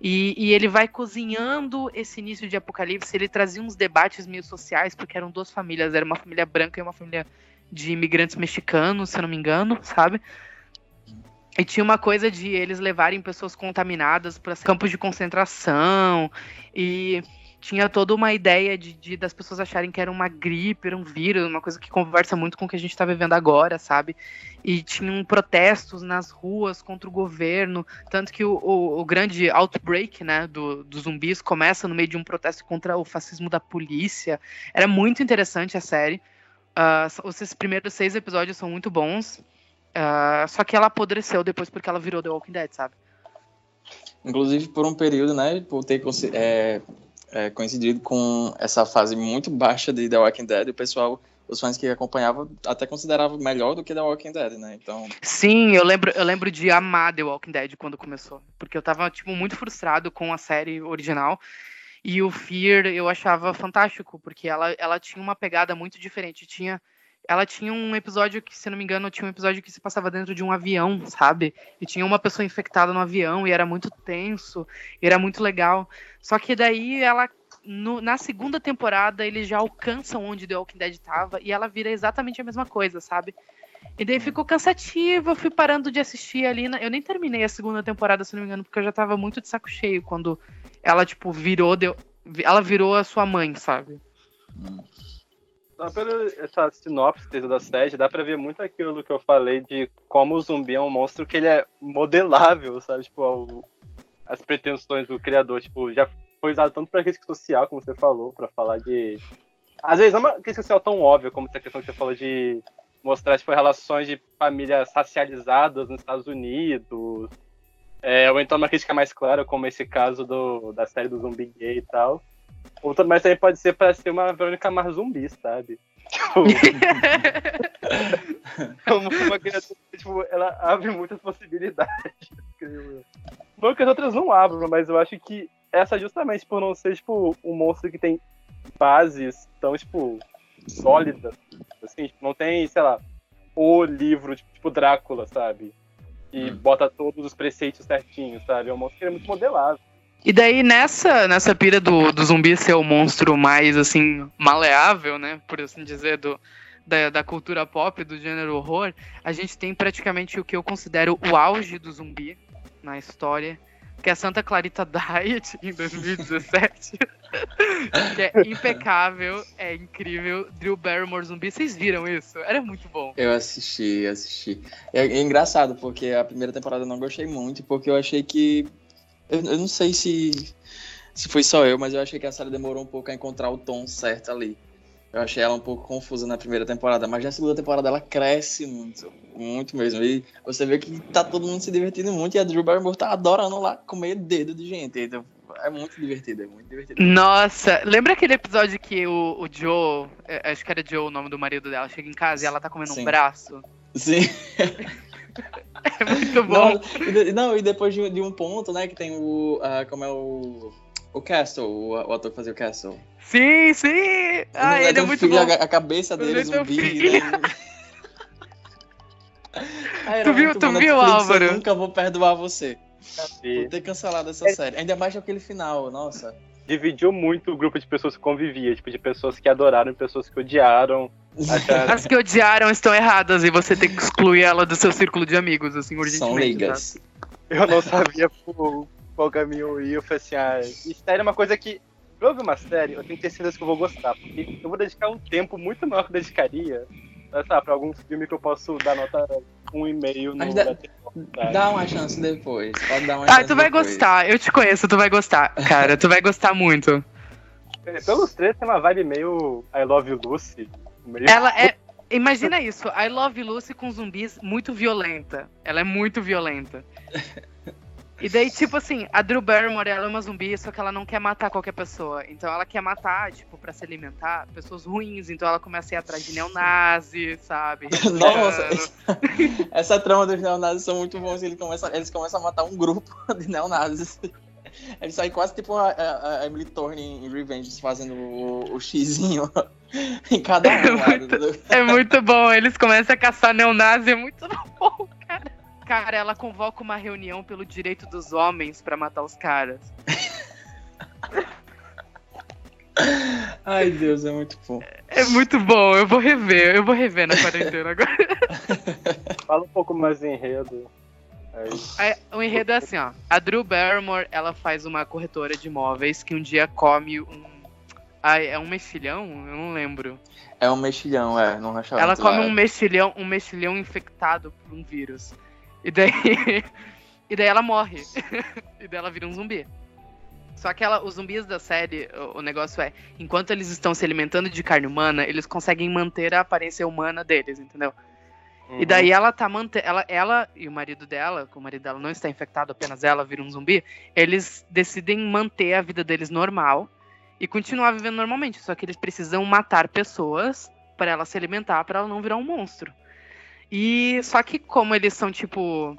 E, e ele vai cozinhando esse início de apocalipse. Ele trazia uns debates meio sociais porque eram duas famílias, era uma família branca e uma família de imigrantes mexicanos, se eu não me engano, sabe? E tinha uma coisa de eles levarem pessoas contaminadas para campos de concentração. E tinha toda uma ideia de, de- das pessoas acharem que era uma gripe, era um vírus, uma coisa que conversa muito com o que a gente está vivendo agora, sabe? E tinham protestos nas ruas contra o governo. Tanto que o, o- o grande outbreak né, do, dos zumbis começa no meio de um protesto contra o fascismo da polícia. Era muito interessante a série. Ah, esses primeiros seis episódios são muito bons. Ah, só que ela apodreceu depois porque ela virou The Walking Dead, sabe? Inclusive por um período, né? Por ter é, é, coincidido com essa fase muito baixa de The Walking Dead, o pessoal, os fãs que acompanhavam, até consideravam melhor do que The Walking Dead, né? Então, Sim, eu lembro, eu lembro de amar The Walking Dead quando começou. Porque eu tava, tipo, muito frustrado com a série original. E o Fear eu achava fantástico, porque ela, ela tinha uma pegada muito diferente. Tinha. Ela tinha um episódio que, se não me engano, tinha um episódio que se passava dentro de um avião, sabe? E tinha uma pessoa infectada no avião e era muito tenso, e era muito legal. Só que daí ela. no- na segunda temporada, eles já alcançam onde The Walking Dead tava e ela vira exatamente a mesma coisa, sabe? E daí ficou cansativo, eu fui parando de assistir ali. na- Eu nem terminei a segunda temporada, se não me engano, porque eu já tava muito de saco cheio quando ela, tipo, virou. deu- Ela virou a sua mãe, sabe? Só pela essa sinopse da série, dá pra ver muito aquilo que eu falei de como o zumbi é um monstro que ele é modelável, sabe? Tipo, ao- as pretensões do criador, tipo, já foi usado tanto pra crítica social, como você falou, pra falar de. Às vezes não é uma crítica social tão óbvia como essa questão que você falou de mostrar, tipo, relações de famílias racializadas nos Estados Unidos. É, ou então uma crítica mais clara, como esse caso do, da série do zumbi gay e tal. Ou, mas também pode ser pra ser uma Verônica Mars zumbi, sabe? Tipo, uma criatura, tipo, ela abre muitas possibilidades. creio eu. Não que as outras não abram, mas eu acho que essa justamente por não ser, tipo, um monstro que tem bases tão, tipo, sólidas. Assim, tipo, não tem, sei lá, o livro, tipo, Drácula, sabe? E bota todos os preceitos certinhos, sabe? É um monstro que é muito modelado. E daí, nessa, nessa pira do, do zumbi ser o monstro mais, assim, maleável, né? Por assim dizer, do, da, da cultura pop, do gênero horror, a gente tem praticamente o que eu considero o auge do zumbi, na história, que é Santa Clarita Diet, em 2017. que é impecável, é incrível. Drew Barrymore zumbi, vocês viram isso? Era muito bom. Eu assisti, assisti. É, é engraçado, porque a primeira temporada eu não gostei muito, porque eu achei que. Eu, eu não sei se, se foi só eu, mas eu achei que a série demorou um pouco a encontrar o tom certo ali. Eu achei ela um pouco confusa na primeira temporada, mas na segunda temporada ela cresce muito, muito mesmo. E você vê que tá todo mundo se divertindo muito e a Drew Barrymore tá adorando lá comer dedo de gente. Então é muito divertido, é muito divertido. Nossa, lembra aquele episódio que o, o Joe, é, acho que era Joe o nome do marido dela, chega em casa e ela tá comendo Sim. um braço? Sim. É muito bom. Não, e, de- não, e depois de, de um ponto, né, que tem o. ah, como é o. O Castle, o, o ator que fazia o Castle. Sim, sim! Ah, Né, ele é um muito filho, bom. A, a cabeça dele Ele um zumbi. né? Ah, Tu viu- tu bom, viu, Netflix, Álvaro? Eu nunca vou perdoar você por ter cancelado essa série. Ainda mais aquele final, nossa. dividiu muito o grupo de pessoas que convivia, tipo, de pessoas que adoraram e pessoas que odiaram. As que odiaram estão erradas e você tem que excluir ela do seu círculo de amigos, assim, urgentemente. São ligas. eu não sabia por qual caminho ia. Eu falei assim, ah, série é uma coisa que. Pra eu ver uma série, eu tenho que ter certeza que eu vou gostar. Porque eu vou dedicar um tempo muito maior que eu dedicaria. Pra, sabe, pra algum filme que eu posso dar nota 1,5 no. Mas dá-. Dá uma chance depois. Pode dar uma Ah, chance tu vai depois. gostar. Eu te conheço, tu vai gostar. Cara, tu vai gostar muito. Pelos três tem uma vibe meio I Love You Lucy. Meio... Ela é. Imagina isso, I Love Lucy com zumbis muito violenta. Ela é muito violenta. E daí, tipo assim, a Drew Barrymore, ela é uma zumbi, só que ela não quer matar qualquer pessoa. Então ela quer matar, tipo, pra se alimentar, pessoas ruins. Então ela começa a ir atrás de neonazi, sabe? Nossa, essa trama dos neonazis são muito bons. Eles começam, eles começam a matar um grupo de neonazis. Eles saem quase tipo a, a, a Emily Thorne em Revenge, fazendo o, o xizinho em cada um. lado. É muito bom, eles começam a caçar neonazi, é muito bom, cara. Cara, ela convoca uma reunião pelo direito dos homens pra matar os caras. Ai, Deus, é muito bom. É muito bom, eu vou rever, eu vou rever na quarentena agora. Fala um pouco mais do enredo. Aí. Aí, o enredo é assim, ó. A Drew Barrymore, ela faz uma corretora de imóveis que um dia come um... Ai, é um mexilhão? Eu não lembro. É um mexilhão, é, num restaurante. Ela come um mexilhão, um mexilhão infectado por um vírus. E daí, e daí ela morre. e daí ela vira um zumbi. Só que ela, os zumbis da série, o, o negócio é, enquanto eles estão se alimentando de carne humana, eles conseguem manter a aparência humana deles, entendeu? E daí ela tá mantendo. Ela, ela e o marido dela, que o marido dela não está infectado, apenas ela vira um zumbi, eles decidem manter a vida deles normal e continuar vivendo normalmente. Só que eles precisam matar pessoas para ela se alimentar, para ela não virar um monstro. E só que como eles são tipo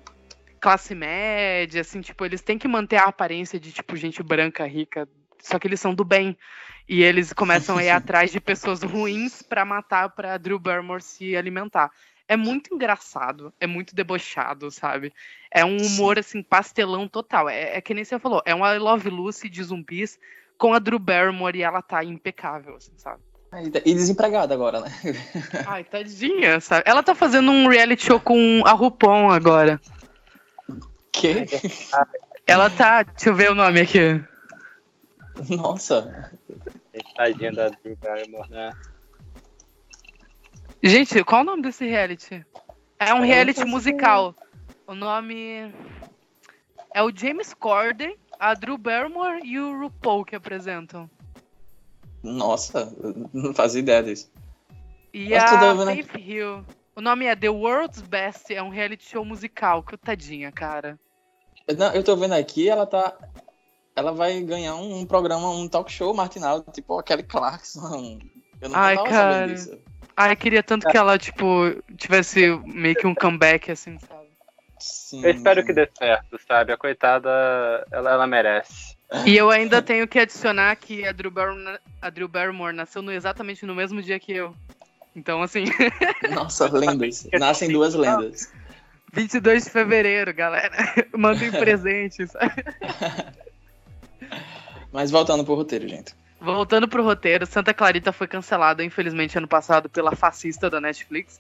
classe média, assim, tipo, eles têm que manter a aparência de tipo gente branca, rica, só que eles são do bem. E eles começam a ir atrás de pessoas ruins para matar para Drew Barrymore se alimentar. É muito engraçado, é muito debochado, sabe? É um humor, assim, pastelão total. É, é que nem você falou, é um I Love Lucy de zumbis com a Drew Barrymore e ela tá impecável, assim, sabe? E desempregada agora, né? Ai, tadinha, sabe? Ela tá fazendo um reality show com a RuPaul agora. Que? Ela tá. Deixa eu ver o nome aqui. Nossa. Tadinha da Drew Barrymore, né? Gente, qual o nome desse reality? É um reality musical. O nome é o James Corden, a Drew Barrymore e o RuPaul que apresentam. Nossa, não fazia ideia disso. E Mas a tá vendo Faith Hill. O nome é The World's Best, é um reality show musical. Que tadinha, cara. Não, eu tô vendo aqui, ela tá. Ela vai ganhar um, um programa, um talk show matinal, tipo a Kelly Clarkson. Eu não Ai, tava cara. sabendo disso. Ai, queria tanto que ela, tipo, tivesse meio que um comeback, assim, sabe? Sim, Eu espero que dê certo, sabe? A coitada, ela, ela merece. E eu ainda tenho que adicionar que a Drew, Barrymore, a Drew Barrymore nasceu no- exatamente no mesmo dia que eu. Então, assim, Nossa, lendas. Nascem duas lendas. 22 de fevereiro, galera. Mandem presentes. Mas voltando pro roteiro, gente. Voltando pro roteiro, Santa Clarita foi cancelada, infelizmente, ano passado pela fascista da Netflix.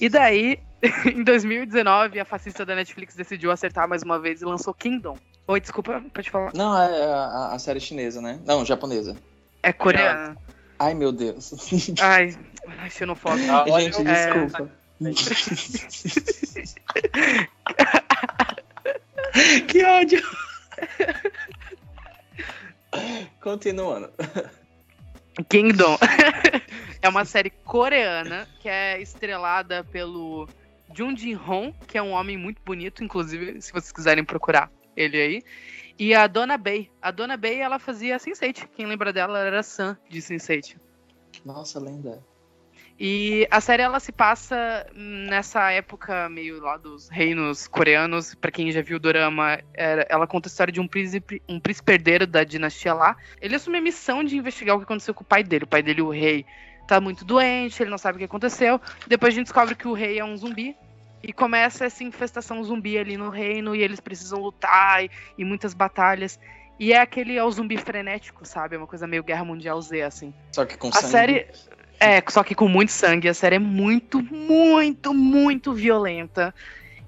E daí, em 2019, a fascista da Netflix decidiu acertar mais uma vez e lançou Kingdom. Oi, desculpa, pode falar. Não, é a, a série chinesa, né? Não, japonesa. É coreana. Ai, meu Deus. Ai, ai, xenofóbico. Ah, olha, Gente, é- desculpa. que ódio. Continuando. Kingdom é uma série coreana que é estrelada pelo Jung Jin-hong, que é um homem muito bonito, inclusive, se vocês quiserem procurar ele aí. E a Dona Bay. A Dona Bay, ela fazia Sense8. Quem lembra dela ela era Sam de Sense8. Nossa, lenda. E a série ela se passa nessa época meio lá dos reinos coreanos. Pra quem já viu o dorama, era- ela conta a história de um príncipe, um príncipe herdeiro da dinastia lá. Ele assume a missão de investigar o que aconteceu com o pai dele. O pai dele, o rei, tá muito doente, ele não sabe o que aconteceu. Depois a gente descobre que o rei é um zumbi. E começa essa infestação zumbi ali no reino, e eles precisam lutar, e, e muitas batalhas. E é aquele é o zumbi frenético, sabe? É uma coisa meio Guerra Mundial Z, assim. Só que com A sangue. série. É, só que com muito sangue. A série é muito, muito, muito violenta.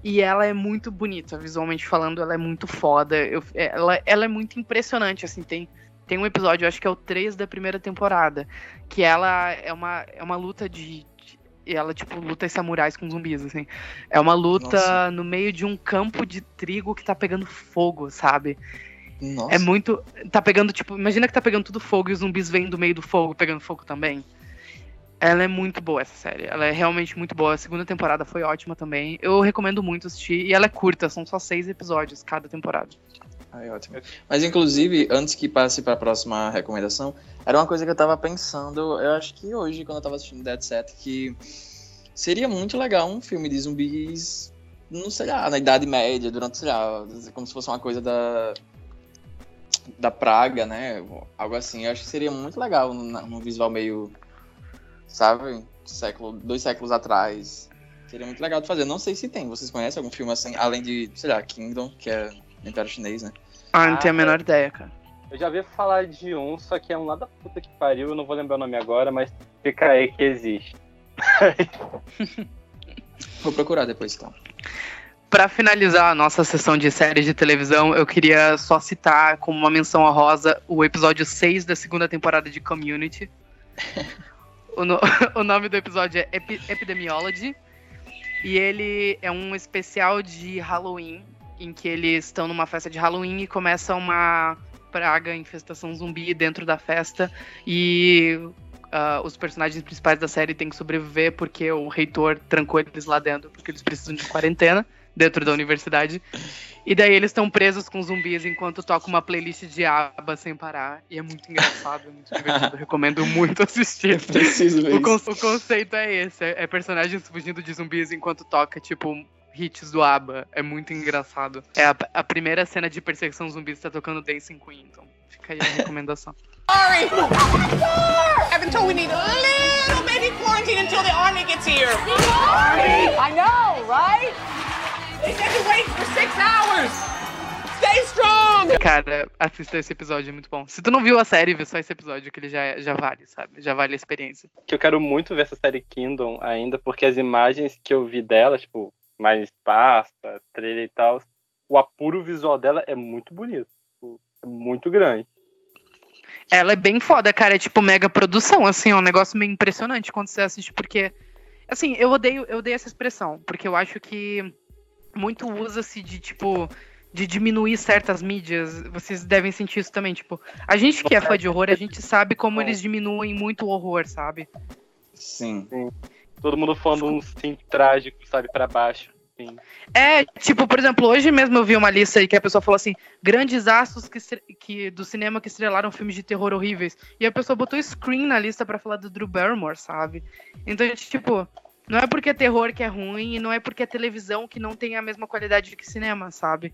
E ela é muito bonita, visualmente falando, ela é muito foda. Eu- ela, ela é muito impressionante, assim, tem. Tem um episódio, eu acho que é o 3 da primeira temporada, que ela é uma, é uma luta de. de- ela, tipo, luta samurais com zumbis, assim. É uma luta Nossa. no meio de um campo de trigo que tá pegando fogo, sabe? Nossa. É muito. Tá pegando, tipo, imagina que tá pegando tudo fogo e os zumbis vêm do meio do fogo pegando fogo também. Ela é muito boa, essa série. Ela é realmente muito boa. A segunda temporada foi ótima também. Eu recomendo muito assistir. E ela é curta, são só seis episódios cada temporada. Ai, ótimo. Mas, inclusive, antes que passe para a próxima recomendação, era uma coisa que eu tava pensando, eu acho que hoje, quando eu tava assistindo Dead Set, que seria muito legal um filme de zumbis, não sei lá, na Idade Média, durante, sei lá, como se fosse uma coisa da. da praga, né? Algo assim. Eu acho que seria muito legal num, visual meio. Sabe? Século, dois séculos atrás. Seria muito legal de fazer. Não sei se tem. Vocês conhecem algum filme assim, além de, sei lá, Kingdom, que é Império Chinês, né? Ah, não Ah, tenho a menor ideia, cara. Eu já ouvi falar de um, só que é um lá da puta que pariu, eu não vou lembrar o nome agora, mas fica aí que existe. Vou procurar depois, então. Pra finalizar a nossa sessão de séries de televisão, eu queria só citar como uma menção honrosa o episódio 6 da segunda temporada de Community. o, no- o nome do episódio é Epi- Epidemiology. E ele é um especial de Halloween, em que eles estão numa festa de Halloween e começa uma praga, infestação zumbi dentro da festa. E ah, os personagens principais da série têm que sobreviver porque o reitor trancou eles lá dentro, porque eles precisam de quarentena dentro da universidade. E daí eles estão presos com zumbis enquanto toca uma playlist de aba sem parar. E é muito engraçado, é muito divertido. Recomendo muito assistir. Preciso ver O, con- isso. o conceito é esse: é, é personagens fugindo de zumbis enquanto toca, tipo, hits do ABBA. É muito engraçado. É a, a primeira cena de perseguição zumbis tá tocando Dancing Queen, então fica aí a recomendação. Sorry! I've been told we need a little baby quarantine until the army gets here. Army! I know, right? Cara, assista esse episódio, é muito bom. Se tu não viu a série, vê só esse episódio, que ele já, já vale, sabe? Já vale a experiência. Que eu quero muito ver essa série Kingdom ainda, porque as imagens que eu vi dela, tipo, mais pasta, trailer e tal, o apuro visual dela é muito bonito. tipo, É muito grande. Ela é bem foda, cara. É tipo mega produção, assim, é um negócio meio impressionante quando você assiste, porque. Assim, eu odeio, eu odeio essa expressão, porque eu acho que muito usa-se de, tipo, de diminuir certas mídias. Vocês devem sentir isso também, tipo. A gente que é fã de horror, a gente sabe como eles diminuem muito o horror, sabe? Sim. Todo mundo falando um sim trágico, sabe, pra baixo. Sim. É, tipo, por exemplo, hoje mesmo eu vi uma lista aí que a pessoa falou assim: grandes astros que, que- do cinema que estrelaram filmes de terror horríveis. E a pessoa botou Scream na lista pra falar do Drew Barrymore, sabe? Então, tipo, não é porque é terror que é ruim e não é porque é televisão que não tem a mesma qualidade que cinema, sabe?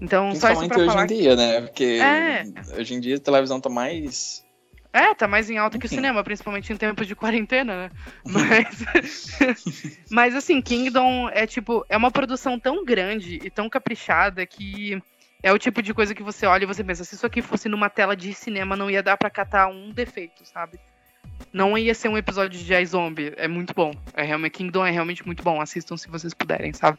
Então, só isso Principalmente pra hoje falar. em dia, né? Porque É. hoje em dia a televisão tá mais. É, tá mais em alta que o Enfim. cinema, principalmente em tempos de quarentena, né? Mas, mas assim, Kingdom é tipo, é uma produção tão grande e tão caprichada que é o tipo de coisa que você olha e você pensa, se isso aqui fosse numa tela de cinema, não ia dar pra catar um defeito, sabe? Não ia ser um episódio de iZombie. É muito bom. É realmente Kingdom é realmente muito bom. Assistam se vocês puderem, sabe?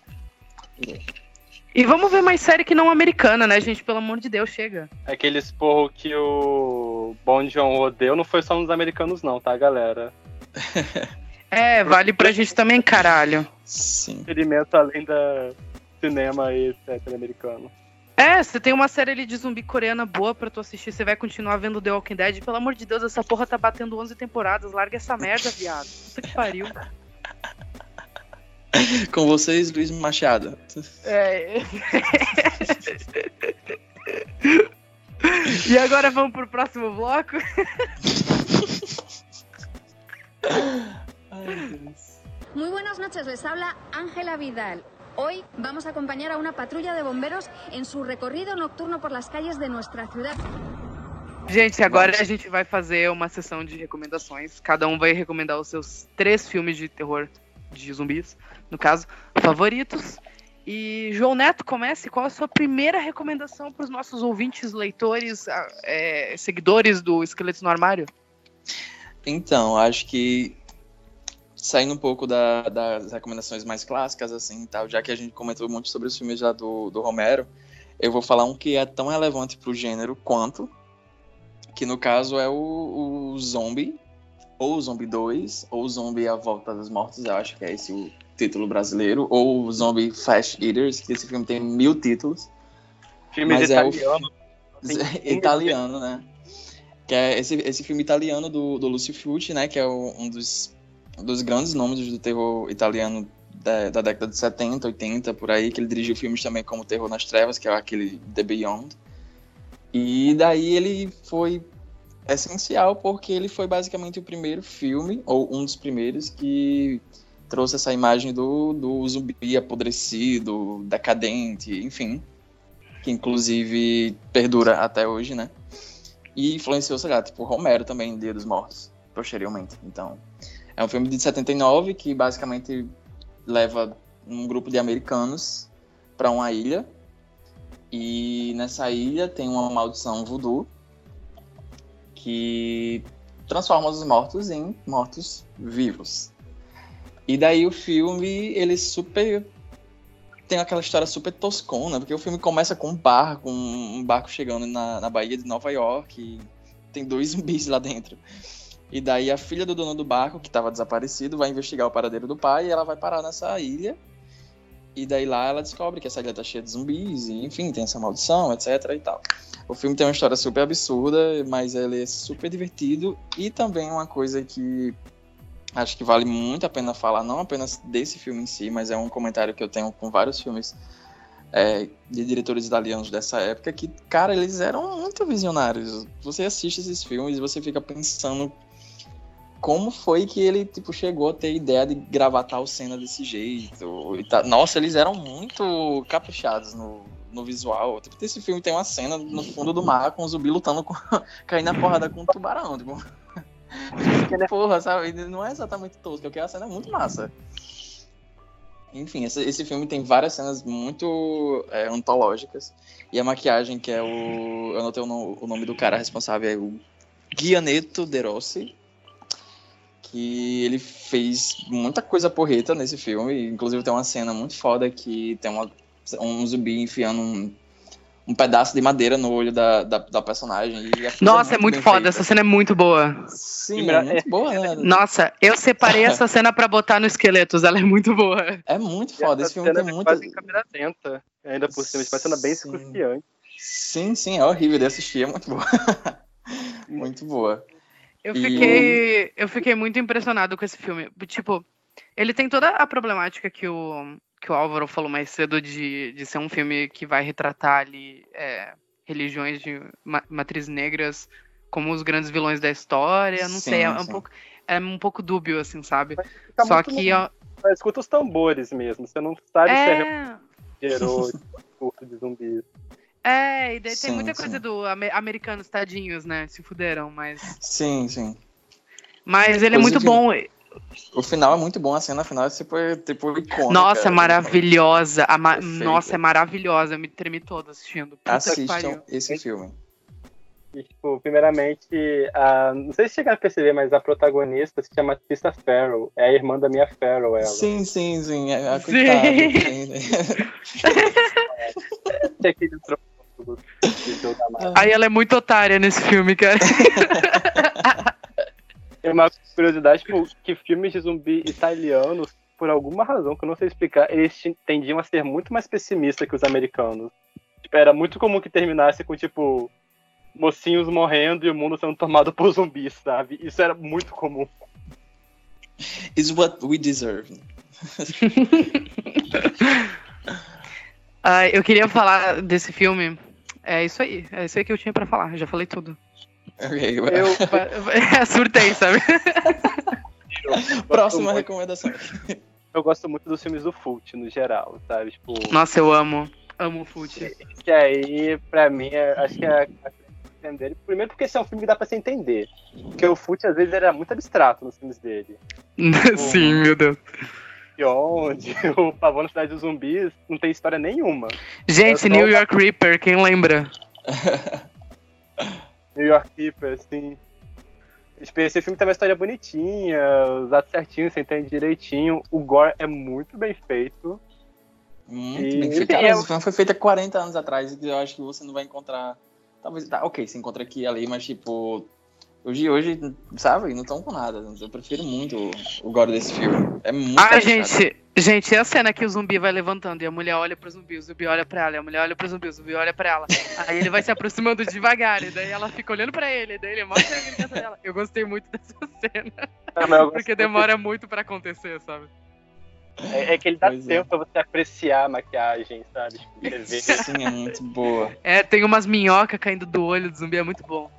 E vamos ver mais série que não americana, né, gente? Pelo amor de Deus, chega. Aquele esporro que o Bon John deu não foi só nos americanos, não, tá, galera? É, vale pra gente também, caralho. Sim. Experimento além da cinema e etc. americano. É, você tem uma série ali de zumbi coreana boa pra tu assistir, você vai continuar vendo The Walking Dead. Pelo amor de Deus, essa porra tá batendo 11 temporadas. Larga essa merda, viado. Puta que pariu. Com vocês, Luiz Machado. É. e agora vamos pro próximo bloco. Muy buenas noches, les habla Ángela Vidal. Hoy vamos a acompañar a una patrulla de bomberos en su recorrido nocturno por las calles de nuestra ciudad. Gente, agora a gente vai fazer uma sessão de recomendações. Cada um vai recomendar os seus três filmes de terror de zumbis, no caso, favoritos. E João Neto, comece. Qual a sua primeira recomendação para os nossos ouvintes, leitores, ah, é, seguidores do Esqueletos no Armário? Então, acho que saindo um pouco da- das recomendações mais clássicas, assim, tal, já que a gente comentou muito sobre os filmes já do, do Romero, eu vou falar um que é tão relevante pro gênero quanto, que no caso é o, o Zombie, ou o Zombie 2, ou o Zombie A Volta dos Mortos, eu acho que é esse o título brasileiro, ou o Zombie Flash Eaters, que esse filme tem mil títulos. Filmes Mas é o- italiano, né? Que é esse, esse filme italiano do, do Lucio Fulci, né? Que é o- um dos, dos grandes nomes do terror italiano da, da década de 70, 80, por aí, que ele dirigiu filmes também como Terror nas Trevas, que é aquele The Beyond. E daí ele foi essencial porque ele foi basicamente o primeiro filme, ou um dos primeiros, que trouxe essa imagem do, do zumbi apodrecido, decadente, enfim. Que inclusive perdura até hoje, né? E influenciou, sei lá, tipo, Romero também, Dia dos Mortos, posteriormente. Então, é um filme de 79 que basicamente leva um grupo de americanos para uma ilha. E nessa ilha tem uma maldição voodoo que transforma os mortos em mortos vivos. E daí o filme, ele super tem aquela história super toscona, porque o filme começa com um barco, um barco chegando na, na Baía de Nova York, tem dois zumbis lá dentro. E daí a filha do dono do barco, que estava desaparecido, vai investigar o paradeiro do pai e ela vai parar nessa ilha. E daí lá ela descobre que essa ilha tá cheia de zumbis, e enfim, tem essa maldição, etc e tal. O filme tem uma história super absurda, mas ele é super divertido e também uma coisa que acho que vale muito a pena falar, não apenas desse filme em si, mas é um comentário que eu tenho com vários filmes é, de diretores italianos dessa época, que, cara, eles eram muito visionários. Você assiste esses filmes e você fica pensando como foi que ele, tipo, chegou a ter ideia de gravar tal cena desse jeito. Tá... Nossa, eles eram muito caprichados no, no visual. Tipo, esse filme tem uma cena no fundo do mar com o zumbi lutando com... caindo na porrada com um tubarão, tipo... Porra, sabe? Não é exatamente tosco, porque a cena é muito massa. Enfim, esse, esse filme tem várias cenas muito é, antológicas. E a maquiagem, que é o. Eu anotei o, no- o nome do cara responsável, é o Gianetto De Rossi. Que ele fez muita coisa porreta nesse filme. Inclusive tem uma cena muito foda que tem uma, um zumbi enfiando um, um pedaço de madeira no olho da, da, da personagem. E coisa Nossa, é muito bem foda. feita. Essa cena é muito boa. Sim, é muito boa, né? Nossa, eu separei essa cena pra botar no Esqueletos. Ela é muito boa. É muito foda. essa Esse filme cena tem é muito. quase em câmera lenta. Ainda por cima, tipo, uma cena bem Sim. excruciante. Sim, sim, é horrível de assistir, é muito boa. muito boa. Eu E- fiquei, eu fiquei muito impressionado com esse filme. Tipo, ele tem toda a problemática que o, que o Álvaro falou mais cedo de, de ser um filme que vai retratar ali é, religiões de ma matrizes negras como os grandes vilões da história. Não sei, é Sim, um sim. pouco, é um pouco dúbio, assim, sabe? Fica Só que, ó, Só escuta os tambores mesmo. Você não sabe se é é, gerou curso de zumbis. É, e daí tem Sim, muita sim. coisa do ame- americanos tadinhos, né? Se fuderam, mas. Sim, sim. Mas ele é muito bom. O final é muito bom, a cena final é tipo, tipo icônica. Nossa, é maravilhosa. A ma-. Nossa, é maravilhosa. Eu me tremi toda assistindo. Puta Assistam esse filme. E, tipo, primeiramente, a, não sei se chegaram a perceber, mas a protagonista se chama Tista Farrell. É a irmã da minha Farrell, ela. Sim, sim, sim. É, é, Sim. coitado, sim. Tinha aquele troço de Mata. Aí ela é muito otária nesse filme, cara. Tem uma curiosidade, tipo, que filmes de zumbi italianos, por alguma razão que eu não sei explicar, eles tendiam a ser muito mais pessimistas que os americanos. Tipo, era muito comum que terminasse com, tipo, mocinhos morrendo e o mundo sendo tomado por zumbis, sabe? Isso era muito comum. Is what we deserve. Ah, eu queria falar desse filme. É isso aí. É isso aí que eu tinha pra falar. Já falei tudo. Ok, Eu, Surtei, sabe? Próxima muito- recomendação. eu gosto muito dos filmes do Fult, no geral, sabe? Tipo, Nossa, eu amo. Amo o Fute. que aí, pra mim, é- acho que é entender. Primeiro porque esse é um filme que dá pra se entender. Porque o Fult, às vezes, era muito abstrato nos filmes dele. Sim, meu Deus. E onde o Pavão na Cidade dos Zumbis não tem história nenhuma. Gente, New York Reaper, quem lembra? New York assim. Tipo, Esse filme tem uma história bonitinha, os atos certinhos, você entende direitinho. O gore é muito bem feito. Muito E- bem feito. Cara, é- esse filme foi feito há 40 anos atrás e eu acho que você não vai encontrar. Talvez. Tá, ok, você encontra aqui e ali, mas tipo. Hoje, hoje, sabe, não estão com nada. Eu prefiro muito o, o gore desse filme. É muito Ah, gente, gente, é a cena que o zumbi vai levantando e a mulher olha pro zumbi, o zumbi olha pra ela, e a mulher olha pro zumbi, o zumbi olha pra ela. Aí ele vai se aproximando devagar, e daí ela fica olhando pra ele, e daí ele mostra a vingança dela. Eu gostei muito dessa cena, Ah, eu gosto porque muito- demora muito pra acontecer, sabe? É, é que ele dá Pois é. tempo pra você apreciar a maquiagem, sabe? Tipo, você vê. Sim, é muito boa. É, tem umas minhocas caindo do olho do zumbi, é muito bom.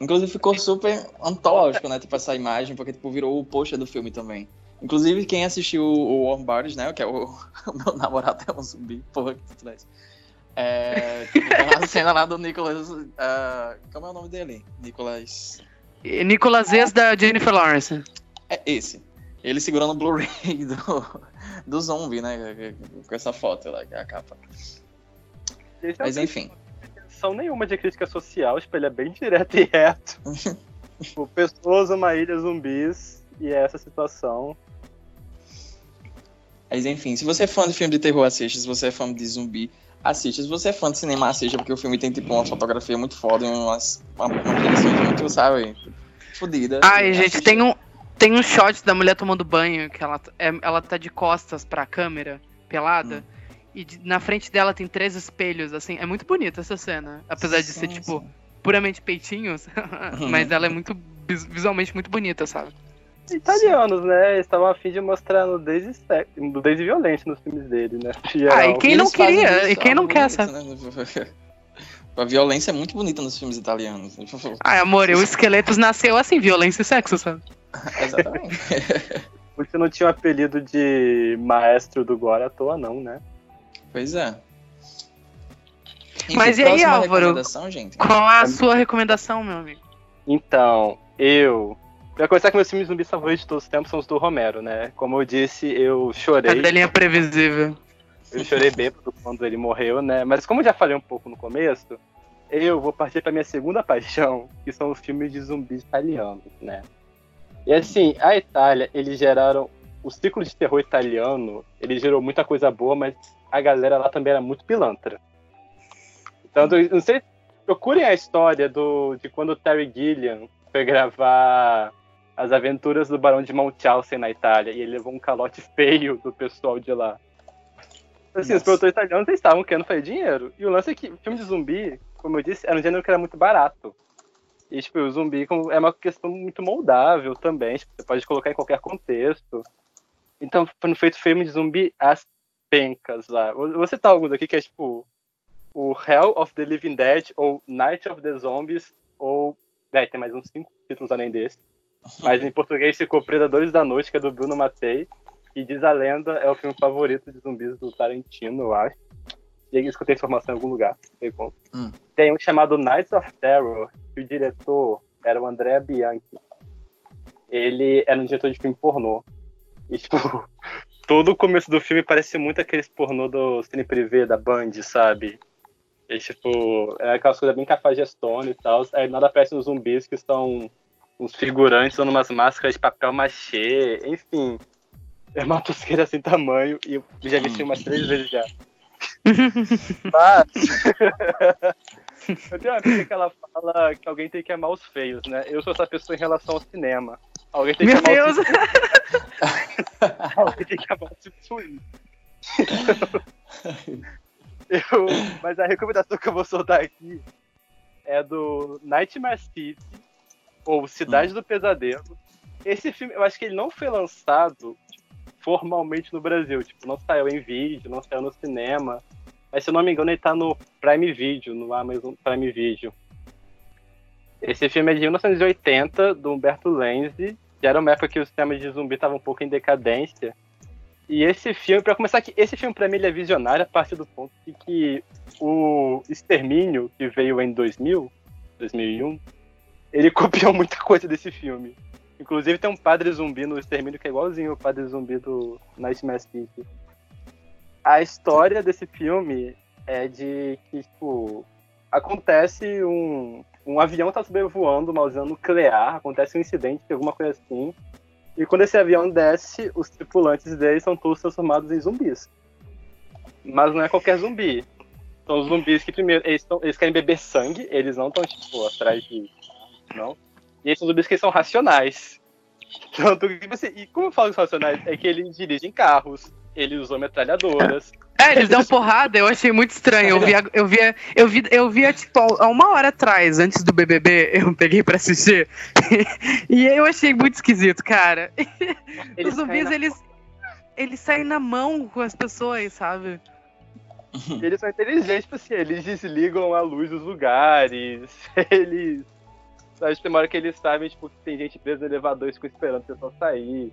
Inclusive ficou super antológico, né? Tipo, essa imagem, porque tipo, virou o pôster do filme também. Inclusive, quem assistiu o Warm Bodies, né? Que é o, o meu namorado é um zumbi, porra, que tu traz. É, tipo, tem uma cena lá do Nicholas. ah, como é o nome dele? Nicholas. E Nicolas Ex da Jennifer Lawrence. É esse. Ele segurando o Blu-ray do, do zombie, né? Com essa foto lá, que é a capa. É Mas enfim. Intenção nenhuma de crítica social, tipo, ele é bem direto e reto. tipo, pessoas, uma ilha, zumbis, e é essa situação. Mas enfim, se você é fã de filme de terror, assiste. Se você é fã de zumbi, assiste. Se você é fã de cinema, assiste, porque o filme tem tipo uma fotografia muito foda umas, uma, uma direção muito, sabe, fodida. Ai, gente, tem um, tem um shot da mulher tomando banho, que ela, é, ela tá de costas pra câmera, pelada. Hum. E de- na frente dela tem três espelhos, assim. É muito bonita essa cena. Apesar de ser, Sim, tipo, sim. puramente peitinhos. Uhum. mas ela é muito vis- visualmente muito bonita, sabe? Italianos, né? Eles estavam a fim de mostrar nudez nudez e violência nos filmes dele, né? Em geral. Ah, e quem não queria? isso, E quem não quer, sabe? né? A violência é muito bonita nos filmes italianos. Ai, amor, o Esqueletos nasceu assim, violência e sexo, sabe? Exatamente. Você não tinha o apelido de maestro do gore à toa, não, né? Pois é. Enfim, Mas e aí, Álvaro? gente? Qual é a sua recomendação, meu amigo? Então, eu. Pra começar que meus filmes zumbis favoritos de todos os tempos são os do Romero, né? Como eu disse, eu chorei. Cadelinha previsível. Eu chorei bêbado quando ele morreu, né? Mas como eu já falei um pouco no começo, eu vou partir pra minha segunda paixão, que são os filmes de zumbis italianos, né? E assim, a Itália, eles geraram. O ciclo de terror italiano, ele gerou muita coisa boa, mas a galera lá também era muito pilantra. Então, não sei. Procurem a história do, de quando o Terry Gilliam foi gravar as aventuras do Barão de Munchausen na Itália, e ele levou um calote feio do pessoal de lá. Assim, os produtores italianos estavam querendo fazer dinheiro. E o lance é que o filme de zumbi, como eu disse, era um gênero que era muito barato. E, tipo, o zumbi é uma questão muito moldável também. Tipo, você pode colocar em qualquer contexto. Então, foram feito filme de zumbi às pencas lá. Vou citar alguns aqui que é, tipo, o Hell of the Living Dead, ou Night of the Zombies, ou... É, tem mais uns cinco títulos além desse. Mas em português ficou Predadores da Noite, que é do Bruno Mattei. E diz a lenda, é o filme favorito de zumbis do Tarantino, eu acho. E aí escutei informação em algum lugar, não sei como. Hum. Tem um chamado Nights of Terror, que o diretor era o Andrea Bianchi. Ele era um diretor de filme pornô. E, tipo, todo o começo do filme parece muito aqueles pornô do Cine Privé, da Band, sabe? É tipo, é aquelas coisas bem cafajestona e tal. Aí nada aparece uns zumbis que são uns figurantes usando umas máscaras de papel machê, enfim. É uma tosqueira sem tamanho e eu já vi umas três vezes já. Mas. eu tenho uma amiga que ela fala que alguém tem que amar os feios, né? Eu sou essa pessoa em relação ao cinema. Alguém tem Meu que amar Deus! os Alguém tem que amar os filmes. Eu, mas a recomendação que eu vou soltar aqui é do Nightmare City, ou Cidade do Pesadelo. Esse filme, eu acho que ele não foi lançado formalmente no Brasil. Tipo, não saiu em vídeo, não saiu no cinema. Mas se eu não me engano, ele tá no Prime Video, no Amazon Prime Video. Esse filme é de 1980, do Humberto Lenzi, que era uma época que o cinema de zumbi estava um pouco em decadência. E esse filme, pra começar aqui, esse filme pra mim ele é visionário a partir do ponto de que o Extermínio, que veio em 2000, 2001, ele copiou muita coisa desse filme. Inclusive tem um padre zumbi no Extermínio que é igualzinho o padre zumbi do Nightmare City. A história desse filme é de que, tipo, acontece um, um avião tá sobrevoando uma usina nuclear, acontece um incidente, alguma coisa assim, e quando esse avião desce, os tripulantes dele são todos transformados em zumbis. Mas não é qualquer zumbi. São os zumbis que primeiro, eles, tão, eles querem beber sangue, eles não estão, tipo, atrás de. Não. E esses zumbis que são racionais. Tanto que, tipo assim, e como eu falo que são racionais? É que eles dirigem carros, eles usam metralhadoras. É, eles dão porrada, eu achei muito estranho. Eu via, eu via, eu via, eu via tipo, há uma hora atrás, antes do BBB, eu peguei pra assistir. e eu achei muito esquisito, cara. Eles Os zumbis, na- eles, eles saem na mão com as pessoas, sabe? E eles são inteligentes, tipo assim, eles desligam a luz dos lugares, eles. Sabe, tem uma hora que eles sabem, tipo, que tem gente presa no elevador e ficam esperando o pessoal sair.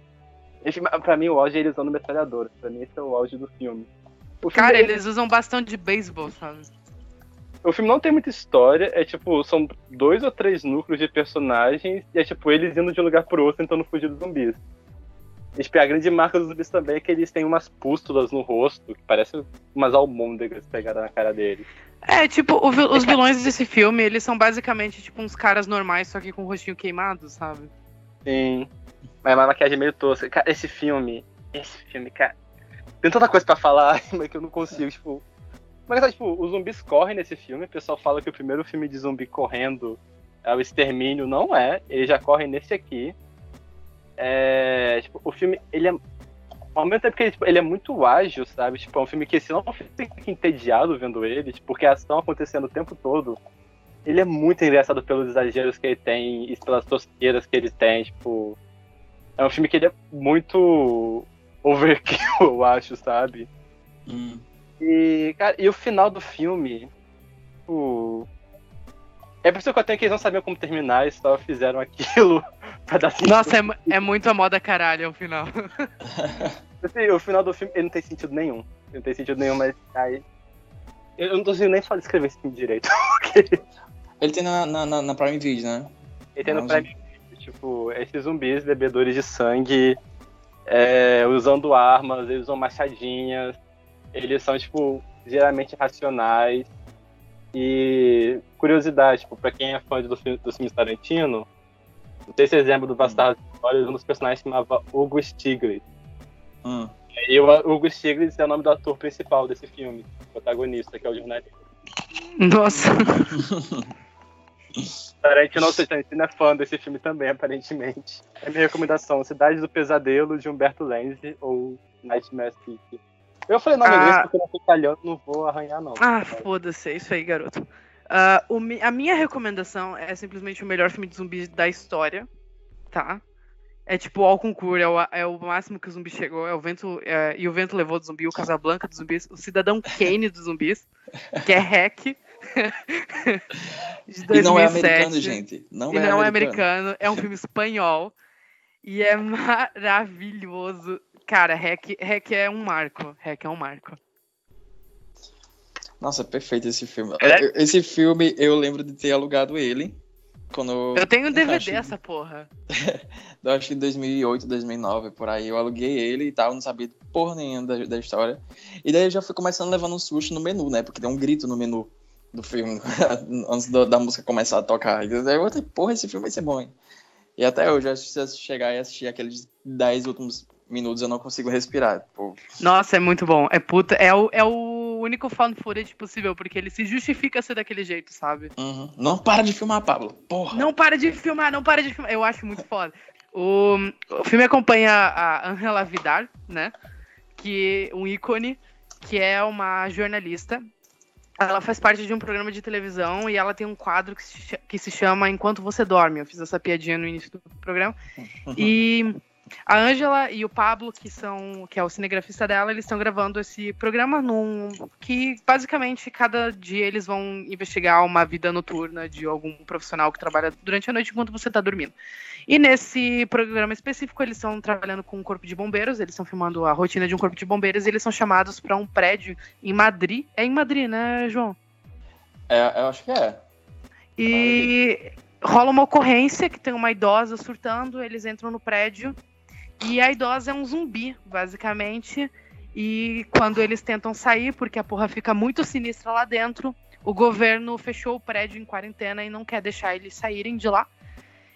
Mas pra mim o auge é eles usando metralhadora. Pra mim esse é o auge do filme. Filme, Cara, ele- eles usam bastante de beisebol, sabe? o filme não tem muita história, é tipo, são dois ou três núcleos de personagens, e é tipo, eles indo de um lugar pro outro tentando fugir dos zumbis. E tipo, a grande marca dos zumbis também é que eles têm umas pústulas no rosto, que parecem umas almôndegas pegadas na cara deles. É, tipo, o os vilões desse filme, eles são basicamente, tipo, uns caras normais, só que com o rostinho queimado, sabe? Sim. Mas a maquiagem meio tosca. Cara, esse filme. Esse filme, cara. Tem tanta coisa pra falar, mas que eu não consigo, tipo. Mas tipo, os zumbis correm nesse filme. O pessoal fala que o primeiro filme de zumbi correndo é o Extermínio. Não é. Eles já correm nesse aqui. É. Tipo, o filme, ele é. Ao mesmo tempo que ele, tipo, ele é muito ágil, sabe? Tipo, é um filme que se não fica entediado vendo ele, tipo, porque a ação acontecendo o tempo todo. Ele é muito engraçado pelos exageros que ele tem e pelas tosqueiras que ele tem, tipo. É um filme que ele é muito overkill, eu acho, sabe? Hum. E, cara, e o final do filme, tipo. É por isso que eu tenho que eles não sabiam como terminar e só fizeram aquilo pra dar sentido. Nossa, é, é muito a moda caralho o final. Assim, o final do filme ele não tem sentido nenhum. Ele não tem sentido nenhum, mas aí. Eu não tô conseguindo nem falar descrever esse filme direito. Ele tem na, na, na- Prime Video, né? Ele tem no Prime Video, tipo, esses zumbis bebedores de sangue, é, usando armas, eles usam machadinhas, eles são, tipo, geralmente racionais. E curiosidade, tipo, pra quem é fã do filme, dos filmes Tarantino, não sei se vocês lembram do Bastardo Glórias, um dos personagens se chamava Hugo Stiglitz. Hum. E o Hugo Stiglitz é o nome do ator principal desse filme, protagonista, que é o jornalista. Nossa. Tarantino, não Tarantino é fã desse filme também, aparentemente. É minha recomendação, Cidade do Pesadelo, de Humberto Lenzi, ou Nightmare City. Eu falei nome Ah. inglês porque eu não sou italiano, não vou arranhar, não. Ah, foda-se, é isso aí, garoto. Ah, o a minha recomendação é simplesmente o melhor filme de zumbi da história, tá? É tipo o concurso, é o, é o máximo que o zumbi chegou, é o vento, é, e o vento levou do zumbi, o Casablanca dos zumbis, o Cidadão Kane dos zumbis, que é hack. de 2007. E não é americano, gente. Não e é não é americano. americano, é um filme espanhol. E é maravilhoso. Cara, Hack, Hack é um marco. Hack é um marco. Nossa, é perfeito esse filme. É? Esse filme, eu lembro de ter alugado ele. Quando. Eu tenho um DVD acho- essa porra. Eu acho que em 2008, 2009, por aí. Eu aluguei ele e tal, não sabia porra nenhuma da, da história. E daí eu já fui começando levando um susto no menu, né? Porque tem um grito no menu. Do filme, antes do- da música começar a tocar. E eu falei, porra, esse filme vai ser bom, hein? E até hoje, se eu chegar e assistir aqueles 10 últimos minutos, eu não consigo respirar. Pô, Nossa, é muito bom. É puta. É o, é o único found footage possível, porque ele se justifica ser daquele jeito, sabe? uhum. Não para de filmar, Pablo. Porra. Não para de filmar, não para de filmar. Eu acho muito foda. O, o filme acompanha a Angela Vidal, né? Que um ícone, que é uma jornalista. Ela faz parte de um programa de televisão e ela tem um quadro que se, que se chama Enquanto Você Dorme. Eu fiz essa piadinha no início do programa. E a Ângela e o Pablo, que são que é o cinegrafista dela, eles estão gravando esse programa num que basicamente cada dia eles vão investigar uma vida noturna de algum profissional que trabalha durante a noite enquanto você está dormindo. E nesse programa específico eles estão trabalhando com um corpo de bombeiros, eles estão filmando a rotina de um corpo de bombeiros e eles são chamados para um prédio em Madrid. É em Madrid, né, João? É, eu acho que é. E rola uma ocorrência que tem uma idosa surtando, eles entram no prédio e a idosa é um zumbi, basicamente. E quando eles tentam sair, porque a porra fica muito sinistra lá dentro, o governo fechou o prédio em quarentena e não quer deixar eles saírem de lá.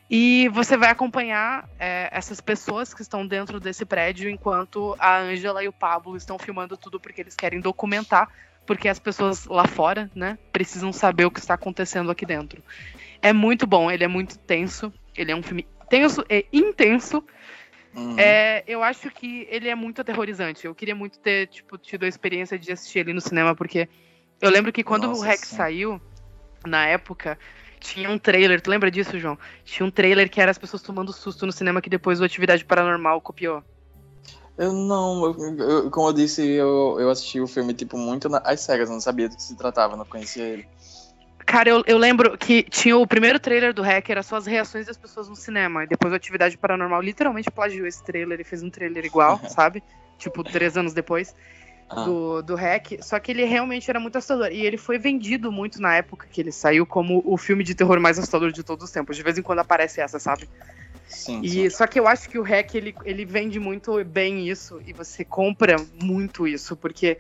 E você vai acompanhar é, essas pessoas que estão dentro desse prédio enquanto a Ângela e o Pablo estão filmando tudo porque eles querem documentar, porque as pessoas lá fora, né, precisam saber o que está acontecendo aqui dentro. É muito bom, ele é muito tenso, ele é um filme tenso e intenso. Uhum. É, eu acho que ele é muito aterrorizante. Eu queria muito ter tipo, tido a experiência de assistir ele no cinema, porque eu lembro que quando Nossa, o Rex sim. saiu, na época, tinha um trailer. Tu lembra disso, João? Tinha um trailer que era as pessoas tomando susto no cinema que depois o Atividade Paranormal copiou. Eu não, eu- eu- como eu disse, eu, eu assisti o filme, tipo, muito na- às cegas, eu não sabia do que se tratava, não conhecia ele. Cara, eu, eu lembro que tinha o primeiro trailer do Hack, era só as reações das pessoas no cinema. E depois o Atividade Paranormal literalmente plagiou esse trailer e fez um trailer igual, sabe? Tipo, três anos depois Ah. do, do Hack. Só que ele realmente era muito assustador. E ele foi vendido muito na época que ele saiu como o filme de terror mais assustador de todos os tempos. De vez em quando aparece essa, sabe? Sim, E sim. só que eu acho que o Hack ele, ele vende muito bem isso e você compra muito isso, porque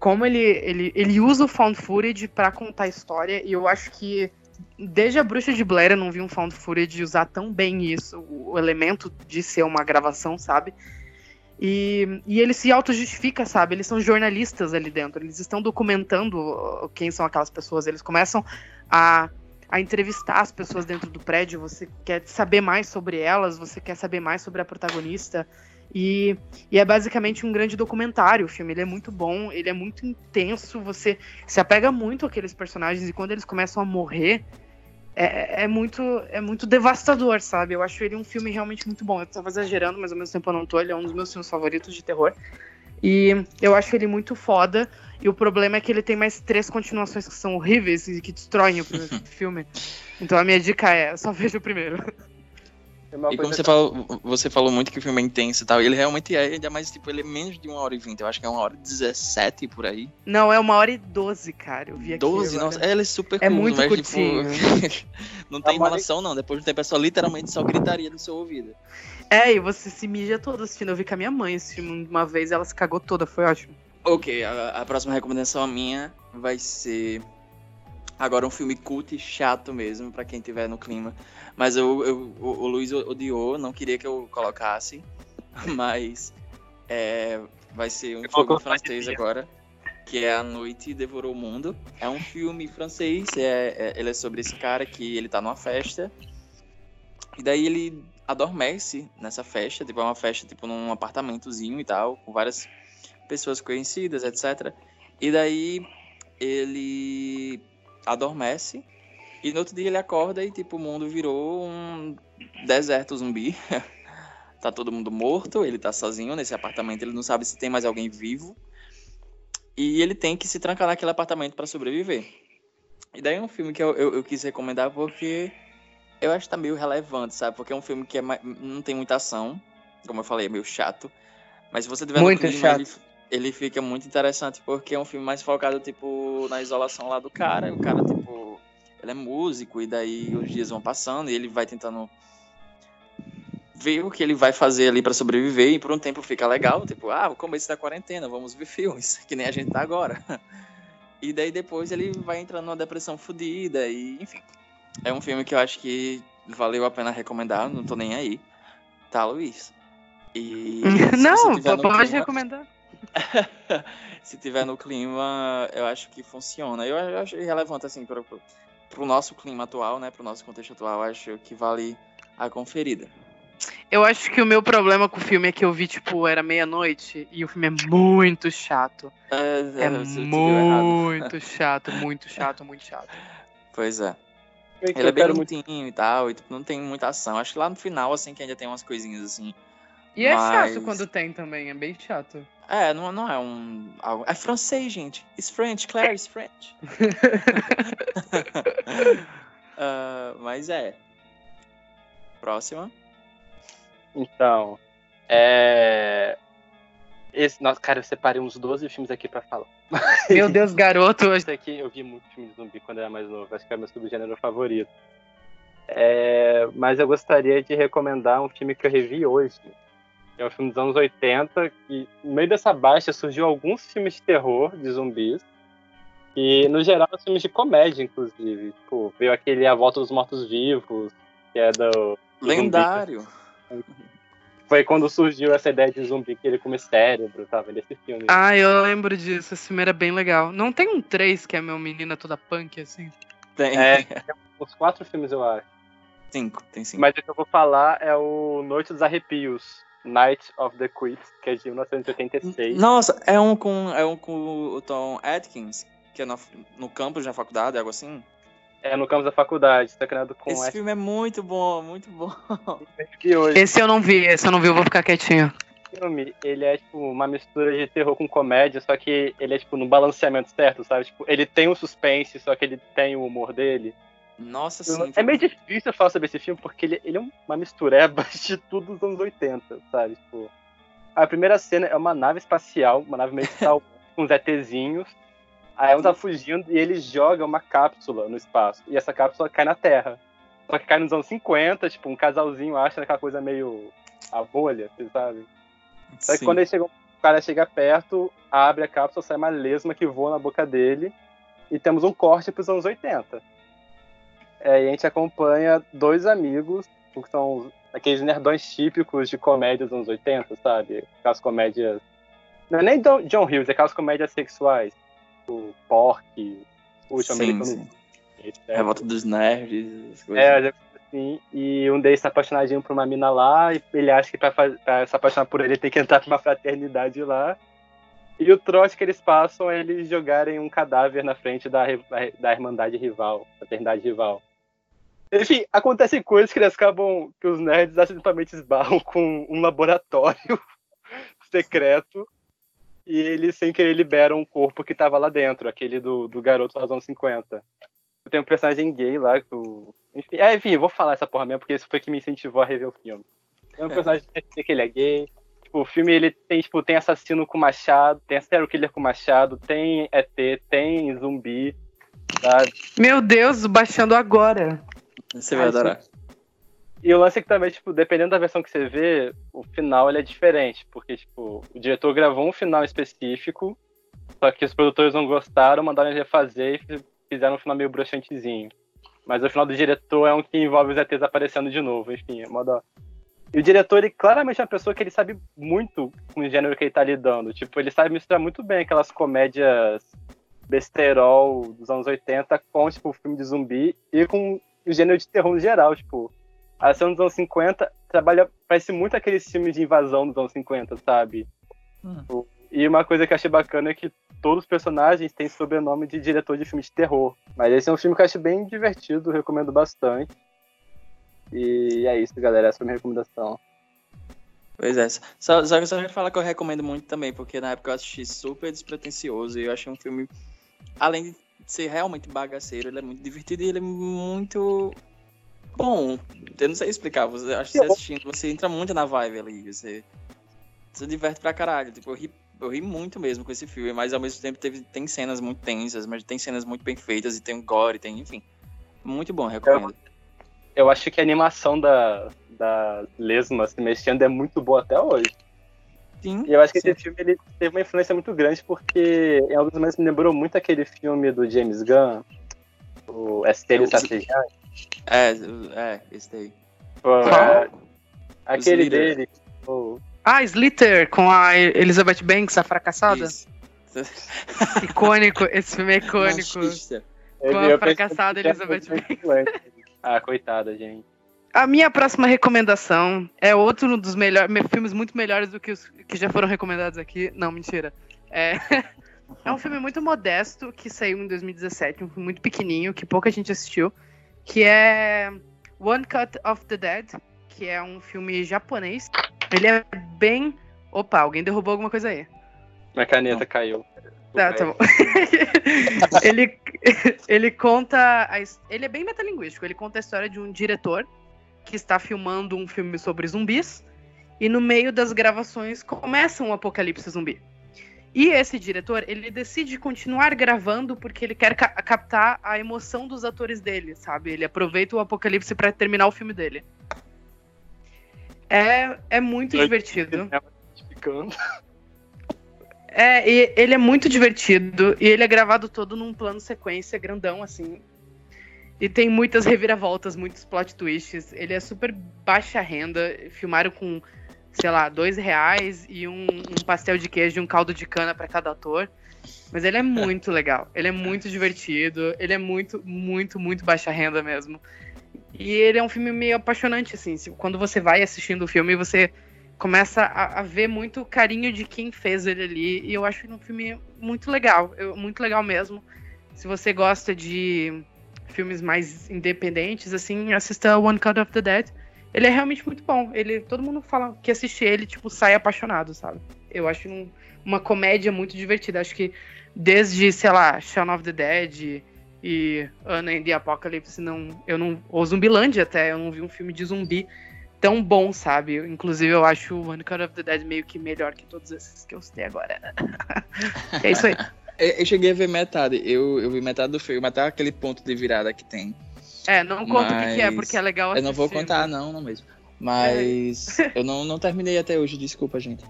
como ele, ele, ele usa o found footage pra contar a história, e eu acho que desde a Bruxa de Blair eu não vi um found footage usar tão bem isso, o, elemento de ser uma gravação, sabe? E, e ele se auto-justifica, sabe? Eles são jornalistas ali dentro, eles estão documentando quem são aquelas pessoas, eles começam a a entrevistar as pessoas dentro do prédio, você quer saber mais sobre elas, você quer saber mais sobre a protagonista. E, e é basicamente um grande documentário o filme. Ele é muito bom, ele é muito intenso, você se apega muito àqueles personagens e quando eles começam a morrer. É, é muito é muito devastador, sabe? Eu acho ele um filme realmente muito bom. Eu tava exagerando, mas ao mesmo tempo eu não tô. Ele é um dos meus filmes favoritos de terror. E eu acho ele muito foda. E o problema é que ele tem mais três continuações que são horríveis e que destroem o primeiro filme. Então a minha dica é, só veja o primeiro. Uma E como você falou, você falou muito que o filme é intenso e tal, ele realmente é, ainda mais, tipo, ele é menos de uma hora e vinte, eu acho que é uma hora e dezessete por aí. Não, é uma hora e doze, cara. Eu vi aqui. 12, agora. nossa, é, ele é super É curto, muito mas, curtinho. tipo, não tem e- enrolação não, depois do tempo é só literalmente só gritaria no seu ouvido. É, e você se mija todo assistindo. Eu vi com a minha mãe assistindo uma vez ela se cagou toda, foi ótimo. Ok, a, a próxima recomendação minha vai ser agora um filme cult e chato mesmo, pra quem tiver no clima. Mas eu, eu- o, o Luiz odiou, não queria que eu colocasse, mas é, vai ser um Eu filme francês agora, que é A Noite Devorou o Mundo. É um filme francês, é, é- ele é sobre esse cara que ele tá numa festa, e daí ele adormece nessa festa, tipo, é uma festa tipo num apartamentozinho e tal, com várias pessoas conhecidas, etc. E daí ele adormece e no outro dia ele acorda e tipo o mundo virou um deserto zumbi. tá todo mundo morto, ele tá sozinho nesse apartamento, ele não sabe se tem mais alguém vivo. E ele tem que se trancar naquele apartamento para sobreviver. E daí é um filme que eu, eu, eu quis recomendar porque eu acho que tá meio relevante, sabe? Porque é um filme que é não tem muita ação, como eu falei, é meio chato. Mas se você tiver Muito no clima, chato. ele, ele fica muito interessante porque é um filme mais focado, tipo, na isolação lá do cara. O cara, tipo, ele é músico e daí os dias vão passando e ele vai tentando ver o que ele vai fazer ali pra sobreviver e por um tempo fica legal, tipo, ah, o começo da quarentena, vamos ver filmes, que nem a gente tá agora. E daí depois ele vai entrando numa depressão fodida e, enfim. É um filme que eu acho que valeu a pena recomendar, não tô nem aí. Tá, Luiz? E. Não, pode clima- recomendar. se tiver no clima, eu acho que funciona. Eu, eu acho relevante, assim, pro, pro, pro nosso clima atual, né? Pro nosso contexto atual, eu acho que vale a conferida. Eu acho que o meu problema com o filme é que eu vi, tipo, era meia-noite e o filme é muito chato. É, É errado. muito chato, muito chato, muito chato. Pois é. Que Ele é bem quero muito lentinho e tal, e tipo, não tem muita ação. Acho que lá no final, assim, que ainda tem umas coisinhas assim. E é Mas- chato quando tem também, é bem chato. É, não, não é um. É francês, gente. It's French, Claire, it's French. Ah, mas é. Próxima. Então, é. Esse, nossa, cara, eu separei uns 12 filmes aqui pra falar. Meu Deus, garoto. Esse aqui eu vi muito filme de zumbi quando eu era mais novo, acho que é meu subgênero favorito. É, mas eu gostaria de recomendar um filme que eu revi hoje. Que É um filme dos anos 80, que no meio dessa baixa surgiu alguns filmes de terror de zumbis. E no geral são filmes de comédia, inclusive. Tipo, veio aquele A Volta dos Mortos Vivos, que é do. Lendário. Foi quando surgiu essa ideia de zumbi que ele come cérebro, tava nesse filme. Ah, eu lembro disso. Esse filme era bem legal. Não tem um 3 que é meu menina toda punk, assim? Tem. É, tem uns quatro filmes, eu acho. Cinco, tem cinco. Mas o que eu vou falar é o Noite dos Arrepios, Night of the Quits, que é de 1986. Nossa, é um com, é um com o Tom Atkins, que é no, no campus da faculdade, algo assim. É no campus da faculdade, tá criado com Esse esse filme é muito bom, muito bom. Esse eu não vi, esse eu não vi, eu vou ficar quietinho. filme, ele é tipo uma mistura de terror com comédia, só que ele é tipo no balanceamento certo, sabe? Tipo, ele tem o suspense, só que ele tem o humor dele. Nossa, sim. É meio difícil falar sobre esse filme porque ele, ele é uma mistureba de tudo dos anos 80, sabe? Tipo, a primeira cena é uma nave espacial, uma nave meio Star Wars, com uns ETzinhos. Aí um tá fugindo e ele joga uma cápsula no espaço. E essa cápsula cai na Terra. Só que cai nos anos 50, tipo, um casalzinho acha aquela coisa meio a bolha, você sabe? Só que Sim. quando ele chega, o cara chega perto, abre a cápsula, sai uma lesma que voa na boca dele. E temos um corte pros anos 80. É, e a gente acompanha dois amigos, que são aqueles nerdões típicos de comédia dos anos 80, sabe? Aquelas comédias. Não é nem do John Hughes, é aquelas comédias sexuais. O Pork, o americano. sim. etc. Revolta dos nerds, as coisas. É, assim, e um deles tá apaixonadinho por uma mina lá, e ele acha que pra, pra se apaixonar por ele tem que entrar pra uma fraternidade lá. E o trote que eles passam é eles jogarem um cadáver na frente da, da Irmandade rival, fraternidade rival. Enfim, acontecem coisas que eles acabam, que os nerds acidentalmente esbarram com um laboratório secreto e eles sem querer liberam um corpo que tava lá dentro, aquele do, do garoto anos 50. Tem um personagem gay lá, que o... enfim, é, enfim, eu vou falar essa porra mesmo, porque isso foi que me incentivou a rever o filme. Tem um personagem que que ele é gay. Tipo, o filme ele tem, tipo, tem assassino com machado, tem serial killer com machado, tem ET, tem zumbi, sabe? Meu Deus, baixando agora. Você vai adorar. E o lance é que também, tipo, dependendo da versão que você vê, o final ele é diferente, porque, tipo, o diretor gravou um final específico, só que os produtores não gostaram, mandaram ele refazer e fi- fizeram um final meio broxantezinho. Mas o final do diretor é um que envolve os ETs aparecendo de novo, enfim, é da- E o diretor, ele claramente é uma pessoa que ele sabe muito com o gênero que ele tá lidando. Tipo, ele sabe misturar muito bem aquelas comédias besterol dos anos 80 com, tipo, filme de zumbi e com o gênero de terror no geral, tipo a ação dos anos 50 trabalha, parece muito aqueles filmes de invasão dos anos 50, sabe? Hum. E uma coisa que eu achei bacana é que todos os personagens têm sobrenome de diretor de filme de terror. Mas esse é um filme que eu acho bem divertido, recomendo bastante. E é isso, galera, essa é a minha recomendação. Pois é. Só, só que eu só quero falar que eu recomendo muito também, porque na época eu assisti super despretensioso e eu achei um filme, além de ser realmente bagaceiro, ele é muito divertido e ele é muito bom. Eu não sei explicar, você, acho que você assistindo, você entra muito na vibe ali, você se diverte pra caralho. Tipo, eu ri, eu ri muito mesmo com esse filme, mas ao mesmo tempo teve, tem cenas muito tensas, mas tem cenas muito bem feitas e tem um gore, tem, enfim. Muito bom, recomendo. Eu acho que a animação da, da Lesma se mexendo é muito boa até hoje. Sim. E eu acho que sim. esse filme ele teve uma influência muito grande porque em alguns momentos me lembrou muito aquele filme do James Gunn, o Espelho Eu- Estrategante. É, é, esse daí. Pô, é, Aquele dele. pô, Ah, Slither, com a Elizabeth Banks, a fracassada. Isso. Icônico, esse filme é icônico. Machista. Com a eu fracassada Elizabeth influência. Ah, coitada, gente. A minha próxima recomendação é outro dos melhores filmes muito melhores do que os que já foram recomendados aqui. Não, mentira. É, é um filme muito modesto que saiu em 2017, um filme muito pequenininho que pouca gente assistiu, que é One Cut of the Dead, que é um filme japonês. Ele é bem. Opa, alguém derrubou alguma coisa aí. Minha caneta caiu. Tá, tá bom. ele, ele conta. A, ele é bem metalinguístico. Ele conta a história de um diretor que está filmando um filme sobre zumbis. E no meio das gravações começa um apocalipse zumbi. E esse diretor, ele decide continuar gravando porque ele quer ca- captar a emoção dos atores dele, sabe? Ele aproveita o apocalipse para terminar o filme dele. É, é muito Eu- divertido. Ficando. É, e ele é muito divertido e ele é gravado todo num plano sequência grandão, assim. E tem muitas reviravoltas, muitos plot twists. Ele é super baixa renda. Filmaram com, sei lá, dois reais e um, um pastel de queijo e um caldo de cana para cada ator. Mas ele é muito legal. Ele é muito divertido. Ele é muito, muito, muito baixa renda mesmo. E ele é um filme meio apaixonante, assim. Quando você vai assistindo o filme, você começa a, a ver muito carinho de quem fez ele ali. E eu acho ele um filme muito legal. eu- muito legal mesmo. Se você gosta de filmes mais independentes, assim, assista One Cut of the Dead. Ele é realmente muito bom. Ele, todo mundo fala que assiste ele, tipo, sai apaixonado, sabe? Eu acho um- uma comédia muito divertida. Acho que desde, sei lá, Shaun of the Dead e Anna in the Apocalypse, não, eu não, ou Zumbilândia até, eu não vi um filme de zumbi tão bom, sabe? Inclusive, eu acho One Cut of the Dead meio que melhor que todos esses que eu citei agora. é isso aí. Eu, eu cheguei a ver metade. Eu, eu vi metade do filme, até aquele ponto de virada que tem. É, não conta o que, é, Mas porque é legal Eu não vou contar, não, não mesmo. Mas eu não, não terminei até hoje, desculpa, gente.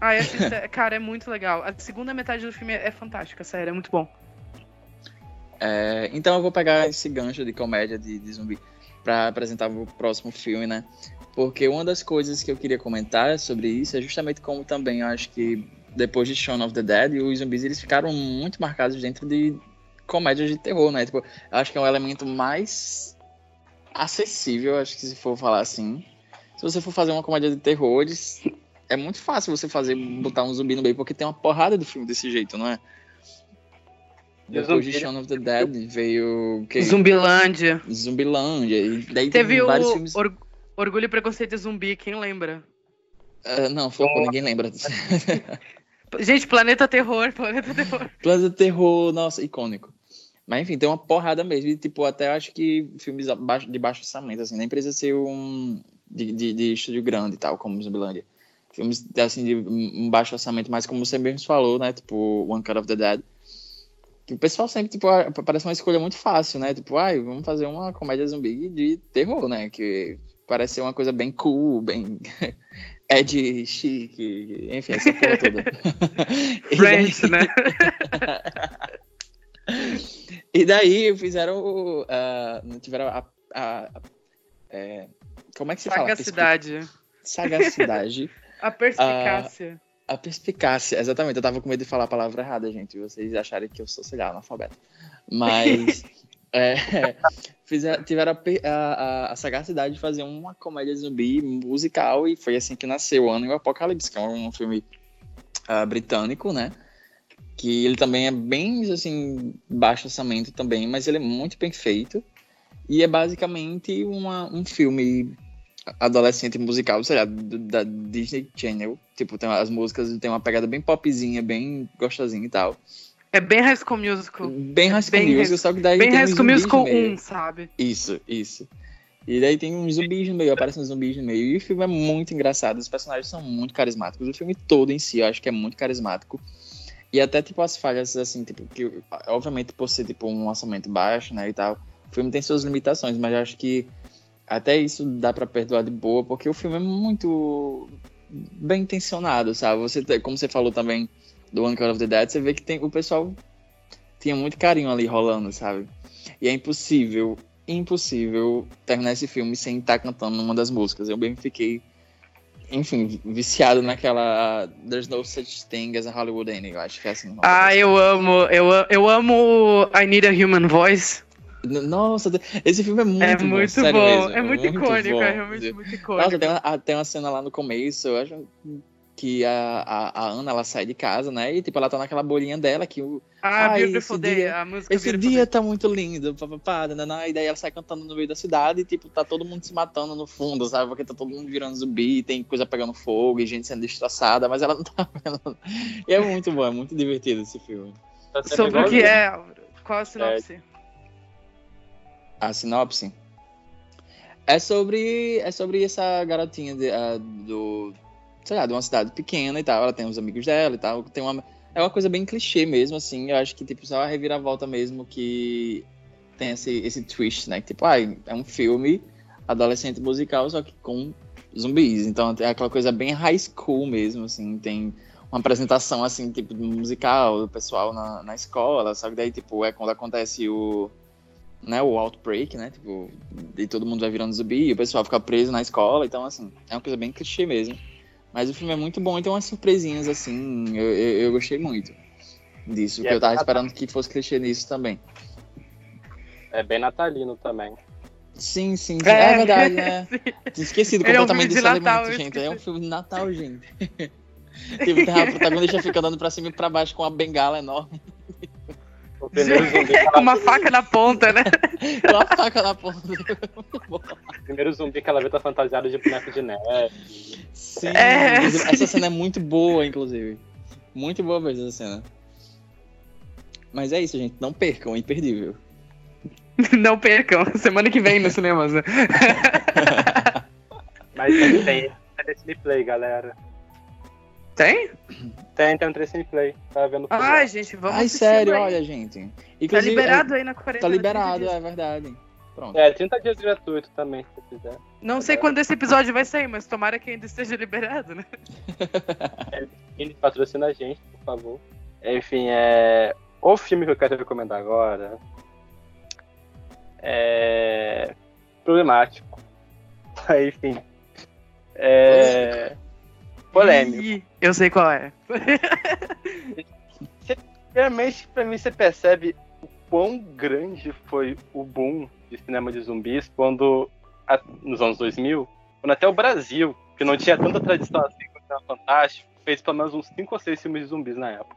Ah, assisto- cara, é muito legal. A segunda metade do filme é fantástica, sério, é muito bom. É, então eu vou pegar esse gancho de comédia de, de zumbi pra apresentar o próximo filme, né? Porque uma das coisas que eu queria comentar sobre isso é justamente como também eu acho que depois de Shaun of the Dead, os zumbis eles ficaram muito marcados dentro de comédias de terror, né? Tipo, eu acho que é um elemento mais acessível, acho que se for falar assim. Se você for fazer uma comédia de terror, eles... é muito fácil você fazer, botar um zumbi no meio, porque tem uma porrada de filme desse jeito, não é? E Depois de Shaun of the Dead veio o quê? Zumbilândia. Zumbilândia. E daí Teve tem o vários filmes. Or- Orgulho e Preconceito e Zumbi, quem lembra? Ah, não, ninguém lembra. Gente, Planeta Terror, Planeta Terror. Planeta Terror, nossa, icônico. Mas enfim, tem uma porrada mesmo. E, tipo, até acho que filmes de baixo orçamento, assim, nem precisa ser um. de, de, de estúdio grande e tal, como Zumbilândia. Filmes, assim, de um baixo orçamento, mas como você mesmo falou, né? Tipo, One Cut of the Dead. Que o pessoal sempre, tipo, parece uma escolha muito fácil, né? Tipo, ai, vamos fazer uma comédia zumbi de terror, né? Que parece ser uma coisa bem cool, bem edgy, chique, enfim, essa porra toda. Daí- Friends, né? E daí fizeram. o, não tiveram a. a- a- é, como é que se fala? Sagacidade. Sagacidade. A perspicácia. A perspicácia, exatamente. Eu tava com medo de falar a palavra errada, gente. e Vocês acharem que eu sou, sei lá, analfabeto. Mas. é, fizeram, tiveram a, a, a- sagacidade de fazer uma comédia zumbi musical e foi assim que nasceu o Ano e o Apocalipse, que é um filme ah, britânico, né? Que ele também é bem, assim, baixo orçamento também, mas ele é muito bem feito. E é basicamente uma, um filme adolescente musical, sei lá, da Disney Channel. Tipo, tem as músicas, tem uma pegada bem popzinha, bem gostosinha e tal. É bem High School Musical. Bem High School bem Musical, High- só que daí Bem tem High School Musical no meio. 1, sabe? Isso, isso. E daí tem uns zumbis no meio, aparecem uns zumbis no meio. E o filme é muito engraçado, os personagens são muito carismáticos. O filme todo em si, eu acho que é muito carismático. E até, tipo, as falhas, assim, tipo, que, obviamente, por ser, tipo, um orçamento baixo, né, e tal, o filme tem suas limitações, mas eu acho que até isso dá pra perdoar de boa, porque o filme é muito bem intencionado, sabe? Você, como você falou também do One Cut of the Dead, você vê que tem, o pessoal tinha muito carinho ali rolando, sabe? E é impossível, impossível terminar esse filme sem estar cantando uma das músicas. Eu bem fiquei, enfim, viciado naquela There's No Such Thing as a Hollywood Ending, eu acho que é assim. Ah, eu amo, eu, eu amo I Need a Human Voice. Nossa, esse filme é muito é bom, muito bom, é muito, icônico, bom. é realmente muito icônico. Nossa, tem uma, ah, tem uma cena lá no começo, eu acho que a, a, a Ana, ela sai de casa, né? E, tipo, ela tá naquela bolinha dela que o... ah, Beautiful esse Day, dia- a música Esse dia Day. tá muito lindo, papapá, nananã, e daí ela sai cantando no meio da cidade e, tipo, tá todo mundo se matando no fundo, sabe? Porque tá todo mundo virando zumbi, tem coisa pegando fogo e gente sendo destroçada, mas ela não tá vendo. E é muito bom, é muito divertido esse filme. Tá Sobre o que é, Álvaro? Qual a sinopse? A sinopse é sobre é sobre essa garotinha de, ah, do sei lá de uma cidade pequena e tal ela tem os amigos dela e tal tem uma é uma coisa bem clichê mesmo assim eu acho que tipo só a reviravolta mesmo que tem esse esse twist né tipo ai é um filme adolescente musical só que com zumbis então é aquela coisa bem high school mesmo assim tem uma apresentação assim tipo musical do pessoal na, na escola que daí tipo é quando acontece o né, o outbreak, né, tipo, e todo mundo vai virando zumbi, e o pessoal fica preso na escola, então, assim, é uma coisa bem clichê mesmo. Mas o filme é muito bom e tem umas surpresinhas, assim, eu, eu, eu gostei muito disso, E que é eu tava esperando que fosse clichê nisso também. É bem natalino também. Sim, sim, sim. É, é verdade, né? Tinha esquecido Ele é um completamente filme de desse Natal, elemento, gente. É um filme de Natal, gente. tipo, tem a protagonista fica andando pra cima e pra baixo com uma bengala enorme, Com ela, uma faca na ponta, né? com a faca na ponta. O primeiro zumbi que ela vê tá fantasiado de boneco de neve. Sim, É. essa cena é muito boa, inclusive. Muito boa mesmo essa cena. Mas é isso, gente. Não percam, é imperdível. Não percam, semana que vem nos cinemas, né? Mas tem, tem é Destiny Play, galera. Tem? Tem, tem um Destiny Play. Tava vendo. Ai, gente, vamos Ai, sério, aí. olha, gente. Tá Inclusive, liberado é- aí na quarentena. Tá liberado, 30 dias. é verdade. Pronto. É, 30 dias gratuito também, se você quiser. Não sei quando esse episódio vai sair, mas tomara que ainda esteja liberado, né? Ele patrocina a gente, por favor. Enfim, é. O filme que eu quero recomendar agora é. problemático. Enfim. É. Polêmico. Ih, eu sei qual é. Realmente, pra mim, você percebe o quão grande foi o boom de cinema de zumbis quando, nos anos 2000, quando até o Brasil, que não tinha tanta tradição assim com o cinema fantástico, fez pelo menos uns 5 ou 6 filmes de zumbis na época.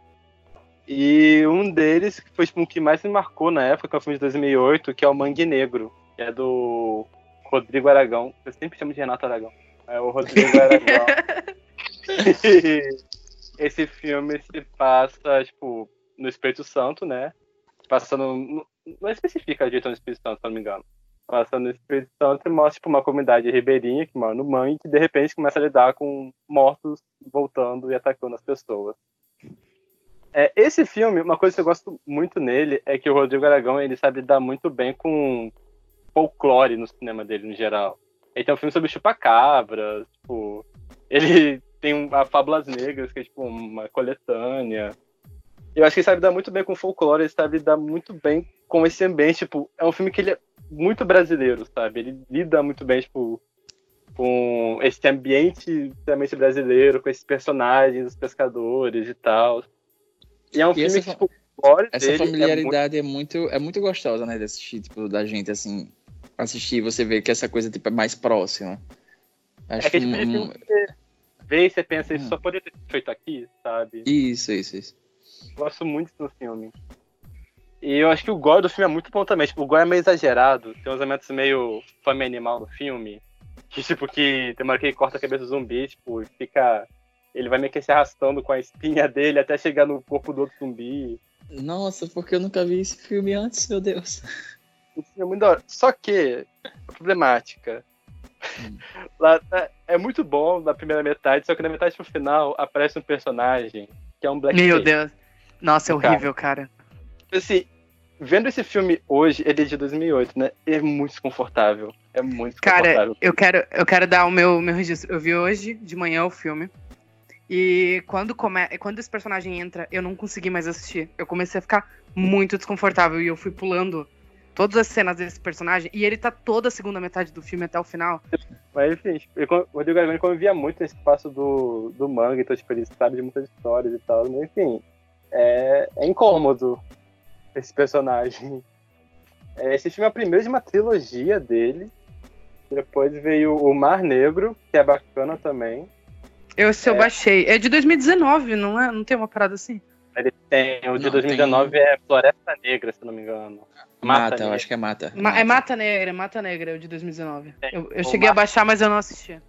E um deles, que foi tipo, o que mais me marcou na época, que é o filme de 2008, que é o Mangue Negro, que é do Rodrigo Aragão. Eu sempre chamo de Renato Aragão. É o Rodrigo Aragão. Esse filme se passa, tipo, no Espírito Santo, né? Passando. Não especifica direito no Espírito Santo, se não me engano. Passa no Espírito Santo e mostra, tipo, uma comunidade ribeirinha que mora no mangue que de repente começa a lidar com mortos voltando e atacando as pessoas. É, esse filme, uma coisa que eu gosto muito nele é que o Rodrigo Aragão ele sabe lidar muito bem com folclore no cinema dele, no geral. Ele tem um filme sobre chupacabras, tipo, ele tem a Fábulas Negras, que é tipo uma coletânea. Eu acho que ele sabe lidar muito bem com folclore, ele sabe lidar muito bem com esse ambiente, tipo, é um filme que ele é muito brasileiro, sabe? Ele lida muito bem, tipo, com esse ambiente extremamente brasileiro, com esses personagens, os pescadores e tal. E é um E filme essa que, tipo, Essa dele é muito familiaridade é muito, é muito gostosa, né? De assistir, tipo, da gente, assim. Assistir e você vê que essa coisa, tipo, é mais próxima. Acho É que tipo, um- que vê e você pensa, isso Hum. só poderia ter sido feito aqui, sabe? Isso, isso, isso. Gosto muito do filme. E eu acho que o gore do filme é muito bom também. Tipo, o gore é meio exagerado. Tem uns elementos meio fome animal no filme. Que, tipo, que tem uma hora que ele corta a cabeça do zumbi, tipo, e fica. Ele vai meio que se arrastando com a espinha dele até chegar no corpo do outro zumbi. Nossa, porque eu nunca vi esse filme antes, meu Deus. O filme é muito da hora. Só que, a problemática. Hum. Lá, tá- é muito bom na primeira metade, só que na metade pro final aparece um personagem que é um blackface. Meu Deus. Nossa, é Cara. horrível, cara. Assim, vendo esse filme hoje, ele é de 2008, né? É muito desconfortável. É muito Cara, desconfortável. eu quero, eu quero dar o meu, meu registro. Eu vi hoje de manhã o filme. E quando, come... quando esse personagem entra, eu não consegui mais assistir. Eu comecei a ficar muito desconfortável e eu fui pulando todas as cenas desse personagem. E ele tá toda a segunda metade do filme até o final. Mas enfim, tipo, ele- o Rodrigo Gargani convivia muito nesse espaço do, do manga, então tipo, ele sabe de muitas histórias e tal. Mas enfim, é, é incômodo esse personagem. É, esse filme é o primeiro de uma trilogia dele. Depois veio o Mar Negro, que é bacana também. Eu, se eu É. baixei. É de 2019, não é? Não tem uma parada assim? Ele tem, o de Não, 2019 é Floresta Negra, se não me engano. Mata, eu Negra. acho que é mata. Ma- É Mata Negra, é Mata Negra, é o de 2019. É, Eu, eu cheguei Mar- a baixar, mas eu não assisti.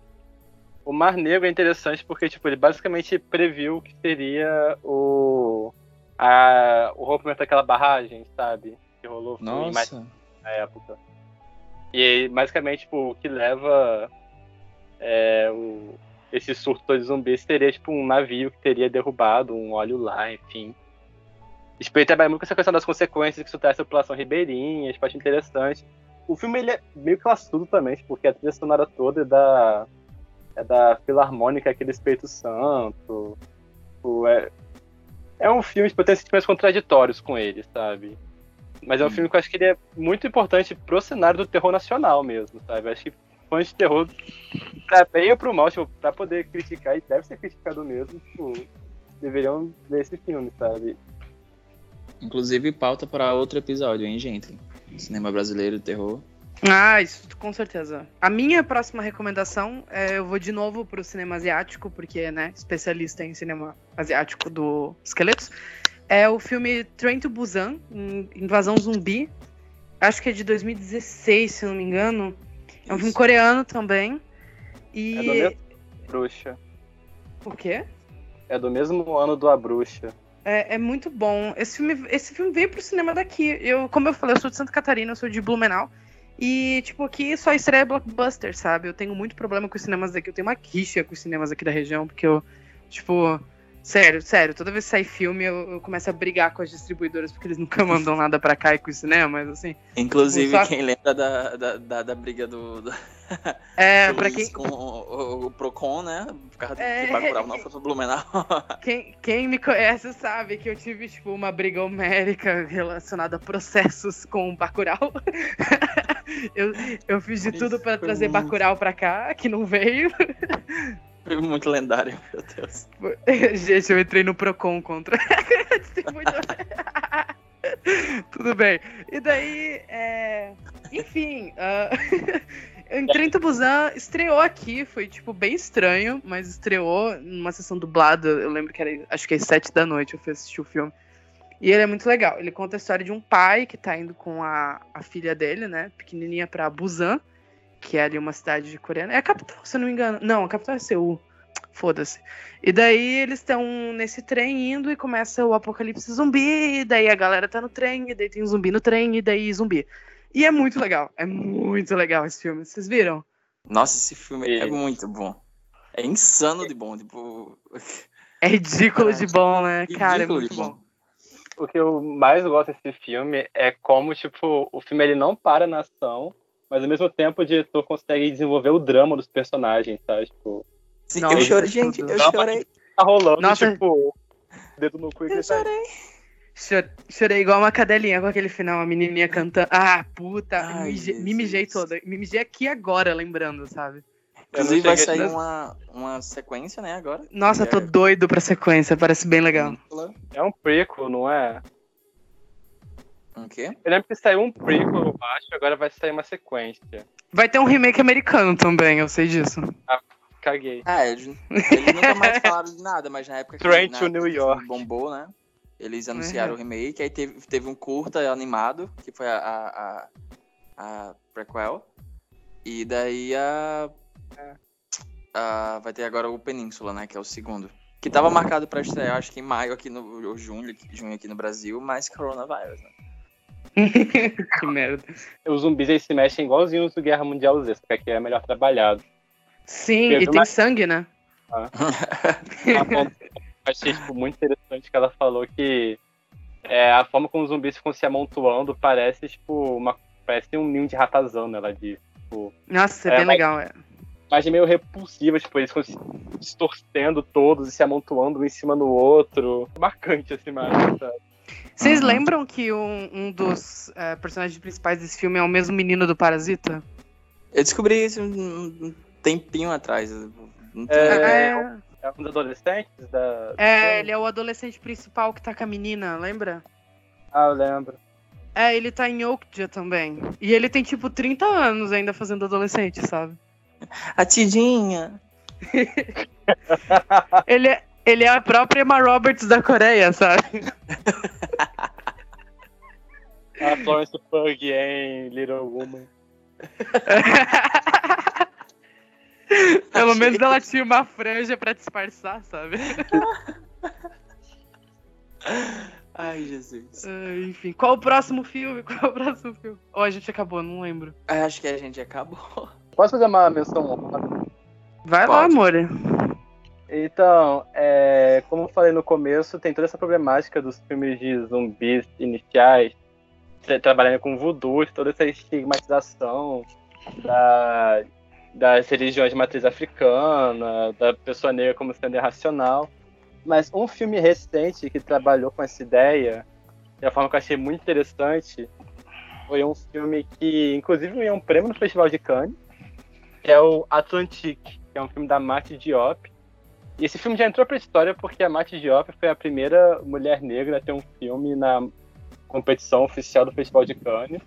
O Mar Negro é interessante porque, tipo, ele basicamente previu que seria o. A, o rompimento daquela barragem, sabe? Que rolou Nossa. na época. E aí, basicamente, tipo, o que leva é, o, esse surto de zumbis seria, tipo, um navio que teria derrubado um óleo lá, enfim. E, Tipo, ele trabalha muito com essa questão das consequências que isso traz à população ribeirinha, tipo, acho interessante. O filme, ele é meio classudo também, tipo, porque a trilha sonora toda é da, é da Filarmônica aqui do Espírito Santo. Tipo, é, é um filme, tipo, tem sentimentos contraditórios com ele, sabe? Mas é um Hum. filme que eu acho que ele é muito importante pro cenário do terror nacional mesmo, sabe? Eu acho que fãs de terror, pra bem ou pro mal, tipo, pra poder criticar, e deve ser criticado mesmo, tipo, deveriam ver esse filme, sabe? Inclusive, pauta para outro episódio, hein, gente? Cinema brasileiro, terror. Ah, isso com certeza. A minha próxima recomendação é eu vou de novo pro cinema asiático, porque, né, especialista em cinema asiático do Esqueletos. É o filme Train to Busan, In- Invasão Zumbi. Acho que é de 2016, se não me engano. É um filme coreano também. E. É do mesmo Bruxa. O quê? É do mesmo ano do A Bruxa. É, é muito bom. Esse filme, esse filme veio pro cinema daqui. Eu, como eu falei, eu sou de Santa Catarina, eu sou de Blumenau. E, tipo, aqui só estreia blockbuster, sabe? Eu tenho muito problema com os cinemas daqui. Eu tenho uma rixa com os cinemas aqui da região, porque eu, tipo. Sério, sério, toda vez que sai filme eu, eu começo a brigar com as distribuidoras porque eles nunca mandam nada pra cá e com os cinemas, assim. Inclusive, Só- quem lembra da, da, da, da briga do, do É, do pra quem, com o, o Procon, né? Por causa É. de Bacurau não foi pro Blumenau. quem, quem me conhece sabe que eu tive, tipo, uma briga homérica relacionada a processos com o Bacurau. eu, eu fiz de Isso tudo pra foi trazer muito- Bacurau pra cá, que não veio. Muito lendário, meu Deus. Gente, eu entrei no Procon contra. Tudo bem. E daí, é... enfim, ah, em Trem to Busan estreou aqui, foi tipo bem estranho, mas estreou numa sessão dublada. Eu lembro que era, acho que às sete da noite eu fui assistir o filme. E ele é muito legal. Ele conta a história de um pai que tá indo com a, a filha dele, né, pequenininha, pra Busan, que é ali uma cidade coreana. É a capital, se eu não me engano. Não, a capital é Seul. Foda-se. E daí eles estão nesse trem indo e começa o apocalipse zumbi, e daí a galera tá no trem, e daí tem um zumbi no trem, e daí zumbi. E é muito legal, é muito legal esse filme. Vocês viram? Nossa, esse filme é E- muito bom. É insano de bom, tipo. É ridículo de bom, né? Cara, é muito de bom. O que eu mais gosto desse filme é como, tipo, o filme ele não para na ação, mas ao mesmo tempo o diretor consegue desenvolver o drama dos personagens, sabe? Tipo, Sim, Nossa, eu chorei, gente, eu Não, chorei. tá rolando, Nossa. tipo, dedo no cu e Eu chorei. Cho- Chorei igual uma cadelinha com aquele final, a menininha cantando. Ah, puta, Ai, me, mijei- toda. Me mijei aqui agora, lembrando, sabe? Não Inclusive vai sair uma, uma sequência, né, agora. Nossa, tô doido pra sequência, parece bem legal. É um prequel, não é? Um quê? Eu lembro que saiu um prequel, eu acho, agora vai sair uma sequência. Vai ter um remake americano também, eu sei disso. Caguei. Ah, eles, eles nunca mais falaram de nada, mas na época que, Train na New York. bombou, né? Eles anunciaram Uhum. o remake, aí teve, teve um curta animado, que foi a, a, a, a prequel. E daí a, a- Vai ter agora o Península, né? Que é o segundo. Que tava marcado pra estrear, acho que em maio aqui no. ou junho, junho aqui no Brasil, mas coronavírus, né? que merda. Os zumbis eles se mexem igualzinho os do Guerra Mundial Z, porque aqui é melhor trabalhado. Sim, Teve e tem uma- sangue, né? Bom. Achei tipo, muito interessante que ela falou que É, a forma como os zumbis ficam se amontoando parece, tipo, uma, parece um ninho de ratazana, ela diz. Tipo, Nossa, é, É, bem mas- legal, é. mas meio repulsiva, tipo, eles ficam se distorcendo todos e se amontoando um em cima do outro. Marcante essa imagem, sabe? Vocês Uhum. lembram que um, um dos eh, personagens principais desse filme é o mesmo menino do Parasita? Eu descobri isso um um tempinho atrás. Tem- É, É, É um dos adolescentes da. é, ele é o adolescente principal que tá com a menina, lembra? Ah, eu lembro. É, ele tá em Okja também. E ele tem, tipo, 30 anos ainda fazendo adolescente, sabe? A Tidinha. Ele é, ele é a própria Emma Roberts da Coreia, sabe? A Florence Pug em Little Woman. Pelo menos ela tinha uma franja pra disfarçar, sabe? Ai, Jesus. Ah, Enfim, qual o próximo filme? Qual o próximo filme? Ou a gente acabou, não lembro. Acho que a gente acabou. Posso fazer uma menção? Vai lá, Pode. amor. Então, é, como eu falei no começo, tem toda essa problemática dos filmes de zumbis iniciais, tra- trabalhando com voodoo, toda essa estigmatização da, das religiões de matriz africana, da pessoa negra como sendo irracional. Mas um filme recente que trabalhou com essa ideia, de uma forma que eu achei muito interessante, foi um filme que, inclusive, ganhou um prêmio no Festival de Cannes, que é o Atlantique, que é um filme da Mati Diop. E esse filme já entrou pra história porque a Mati Diop foi a primeira mulher negra a ter um filme na competição oficial do Festival de Cannes.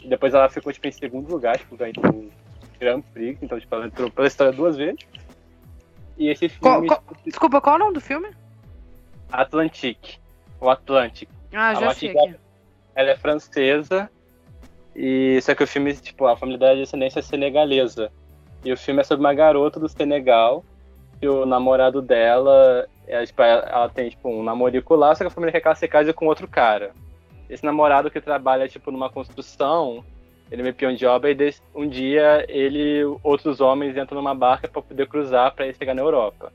E depois ela ficou tipo, em segundo lugar, tipo, ganhou o Grand Prix, então tipo, ela entrou pela história duas vezes. E esse filme, qual- Desculpa, qual é o nome do filme? Atlantique, o Atlântico. Ah, já aqui. Ela é francesa, e só que o filme, tipo, a família é de descendência senegalesa. E o filme é sobre uma garota do Senegal, e o namorado dela, é, tipo, ela, tem, tipo, um namorico lá, só que a família quer que ela se case com outro cara. Esse namorado que trabalha, tipo, numa construção, ele é meio peão de obra, e desse- um dia ele outros homens entram numa barca para poder cruzar para ir chegar na Europa.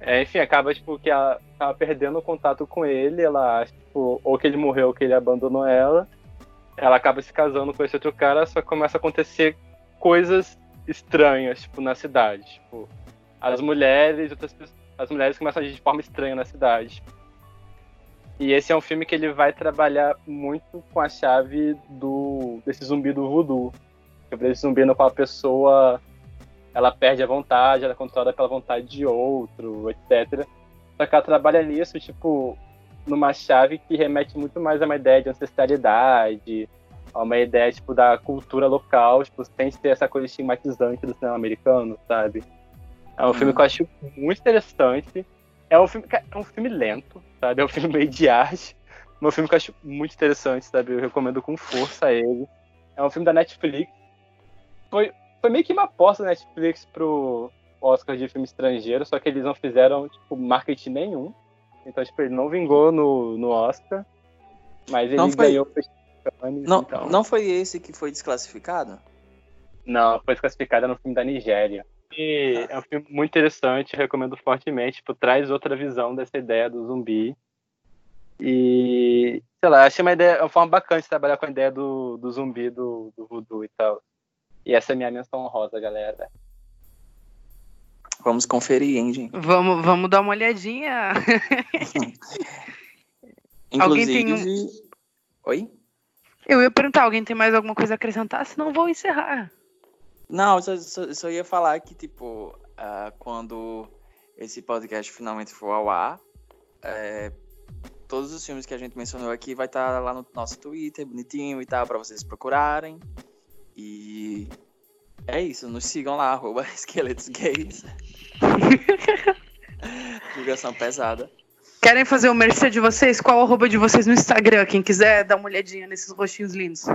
É, enfim, acaba, tipo, que ela acaba perdendo o contato com ele, ela acha, tipo, ou que ele morreu ou que ele abandonou ela. Ela acaba se casando com esse outro cara, só que começa a acontecer coisas estranhas, tipo, na cidade. Tipo, as mulheres, outras as mulheres começam a agir de forma estranha na cidade. E esse é um filme que ele vai trabalhar muito com a chave do desse zumbi do voodoo. Esse zumbi no qual a pessoa ela perde a vontade, ela é controlada pela vontade de outro, etc. Só que ela trabalha nisso, tipo, numa chave que remete muito mais a uma ideia de ancestralidade, a uma ideia, tipo, da cultura local, tipo, sem ser essa coisa estigmatizante do cinema americano, sabe? É um filme que eu acho muito interessante. É um filme, é um filme lento, sabe? É um filme meio de arte. mas É um filme que eu acho muito interessante, sabe? Eu recomendo com força ele. É um filme da Netflix. Foi, foi meio que uma aposta da Netflix pro Oscar de filme estrangeiro, só que eles não fizeram, tipo, marketing nenhum. Então, tipo, ele não vingou no, no Oscar. Mas ele Não foi- ganhou o Festival de Cannes, Não, então... não foi esse que foi desclassificado? Não, foi classificada no filme da Nigéria. E é um filme muito interessante, recomendo fortemente. Tipo, traz outra visão dessa ideia do zumbi. E, sei lá, achei uma ideia, uma forma bacana de trabalhar com a ideia do, do zumbi, do, do voodoo e tal. E essa é a minha menção honrosa, galera. Vamos conferir, hein, gente? Vamos, vamos dar uma olhadinha. Alguém tem um- Inclusive. Oi? Eu ia perguntar, alguém tem mais alguma coisa a acrescentar? Senão vou encerrar. Não, eu só, só, só ia falar que, tipo, ah, quando esse podcast finalmente for ao ar, é, todos os filmes que a gente mencionou aqui vai estar lá no nosso Twitter, bonitinho e tal, pra vocês procurarem. E é isso, nos sigam lá, arroba esqueletos gays. Divulgação pesada. Querem fazer o mercê de vocês? Qual o arroba de vocês no Instagram? Quem quiser dar uma olhadinha nesses rostinhos lindos.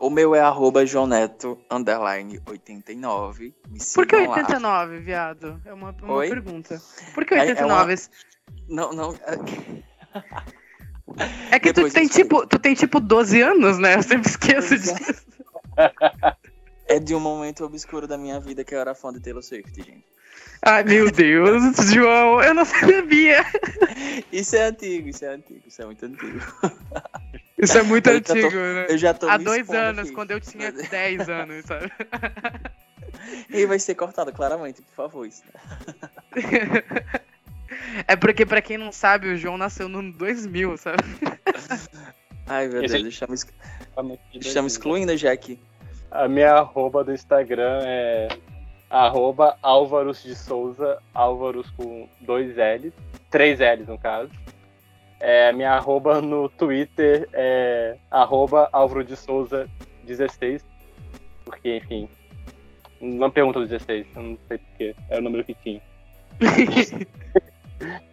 O meu é arroba joneto, underline 89. Me Por que lá. 89, viado? É uma, uma Oi? pergunta. Por que É- é 89? Não, não. É que tu Depois tem, explico. tipo, tu tem tipo 12 anos, né? Eu sempre esqueço é. disso. É de um momento obscuro da minha vida que eu era fã de Taylor Swift, gente. Ai, meu Deus, João, eu não sabia. Isso é antigo, isso é antigo, isso é muito antigo. Isso é muito Eu já tô- antigo, né? Eu já tô Há dois anos, aqui. quando eu tinha 10 anos, sabe? E vai ser cortado, claramente, por favor. Isso. É porque, pra quem não sabe, o João nasceu no ano 2000, sabe? Ai, meu Deus, estamos, estamos excluindo já aqui. A minha arroba do Instagram é arroba Álvaros de Souza, Álvaros com dois L's, três L's no caso. É, minha arroba no Twitter é arroba Álvaro de Souza 16, porque, enfim, não pergunta do 16, eu não sei porquê, é o número que tinha.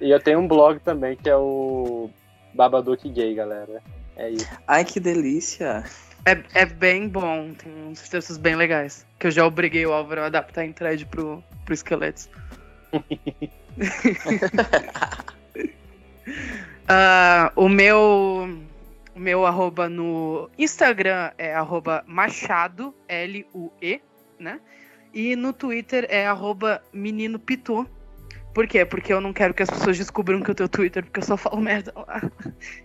E eu tenho um blog também, que é o Babadook Gay, galera. É isso. Ai, que delícia. É, é bem bom, tem uns textos bem legais. Que eu já obriguei o Álvaro a adaptar em thread pro, pro Esqueletos. Ah, o meu o meu arroba no Instagram é arroba Machado, L-U-E, né? E no Twitter é arroba Menino Pitu. Por quê? Porque eu não quero que as pessoas descubram que eu tenho Twitter, porque eu só falo merda lá.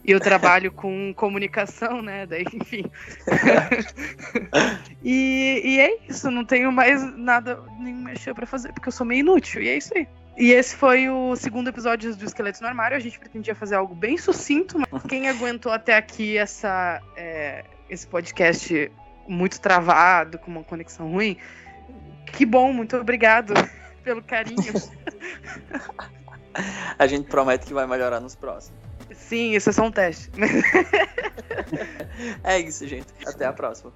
E eu trabalho com comunicação, né? Daí, enfim. e, e é isso, não tenho mais nada, nenhum mexer pra fazer, porque eu sou meio inútil, e é isso aí. E esse foi o segundo episódio do Esqueletos no Armário. A gente pretendia fazer algo bem sucinto, mas quem aguentou até aqui essa, é, esse podcast muito travado, com uma conexão ruim, que bom, muito obrigado pelo carinho. A gente promete que vai melhorar nos próximos. Sim, isso é só um teste. É isso, gente. Até a próxima.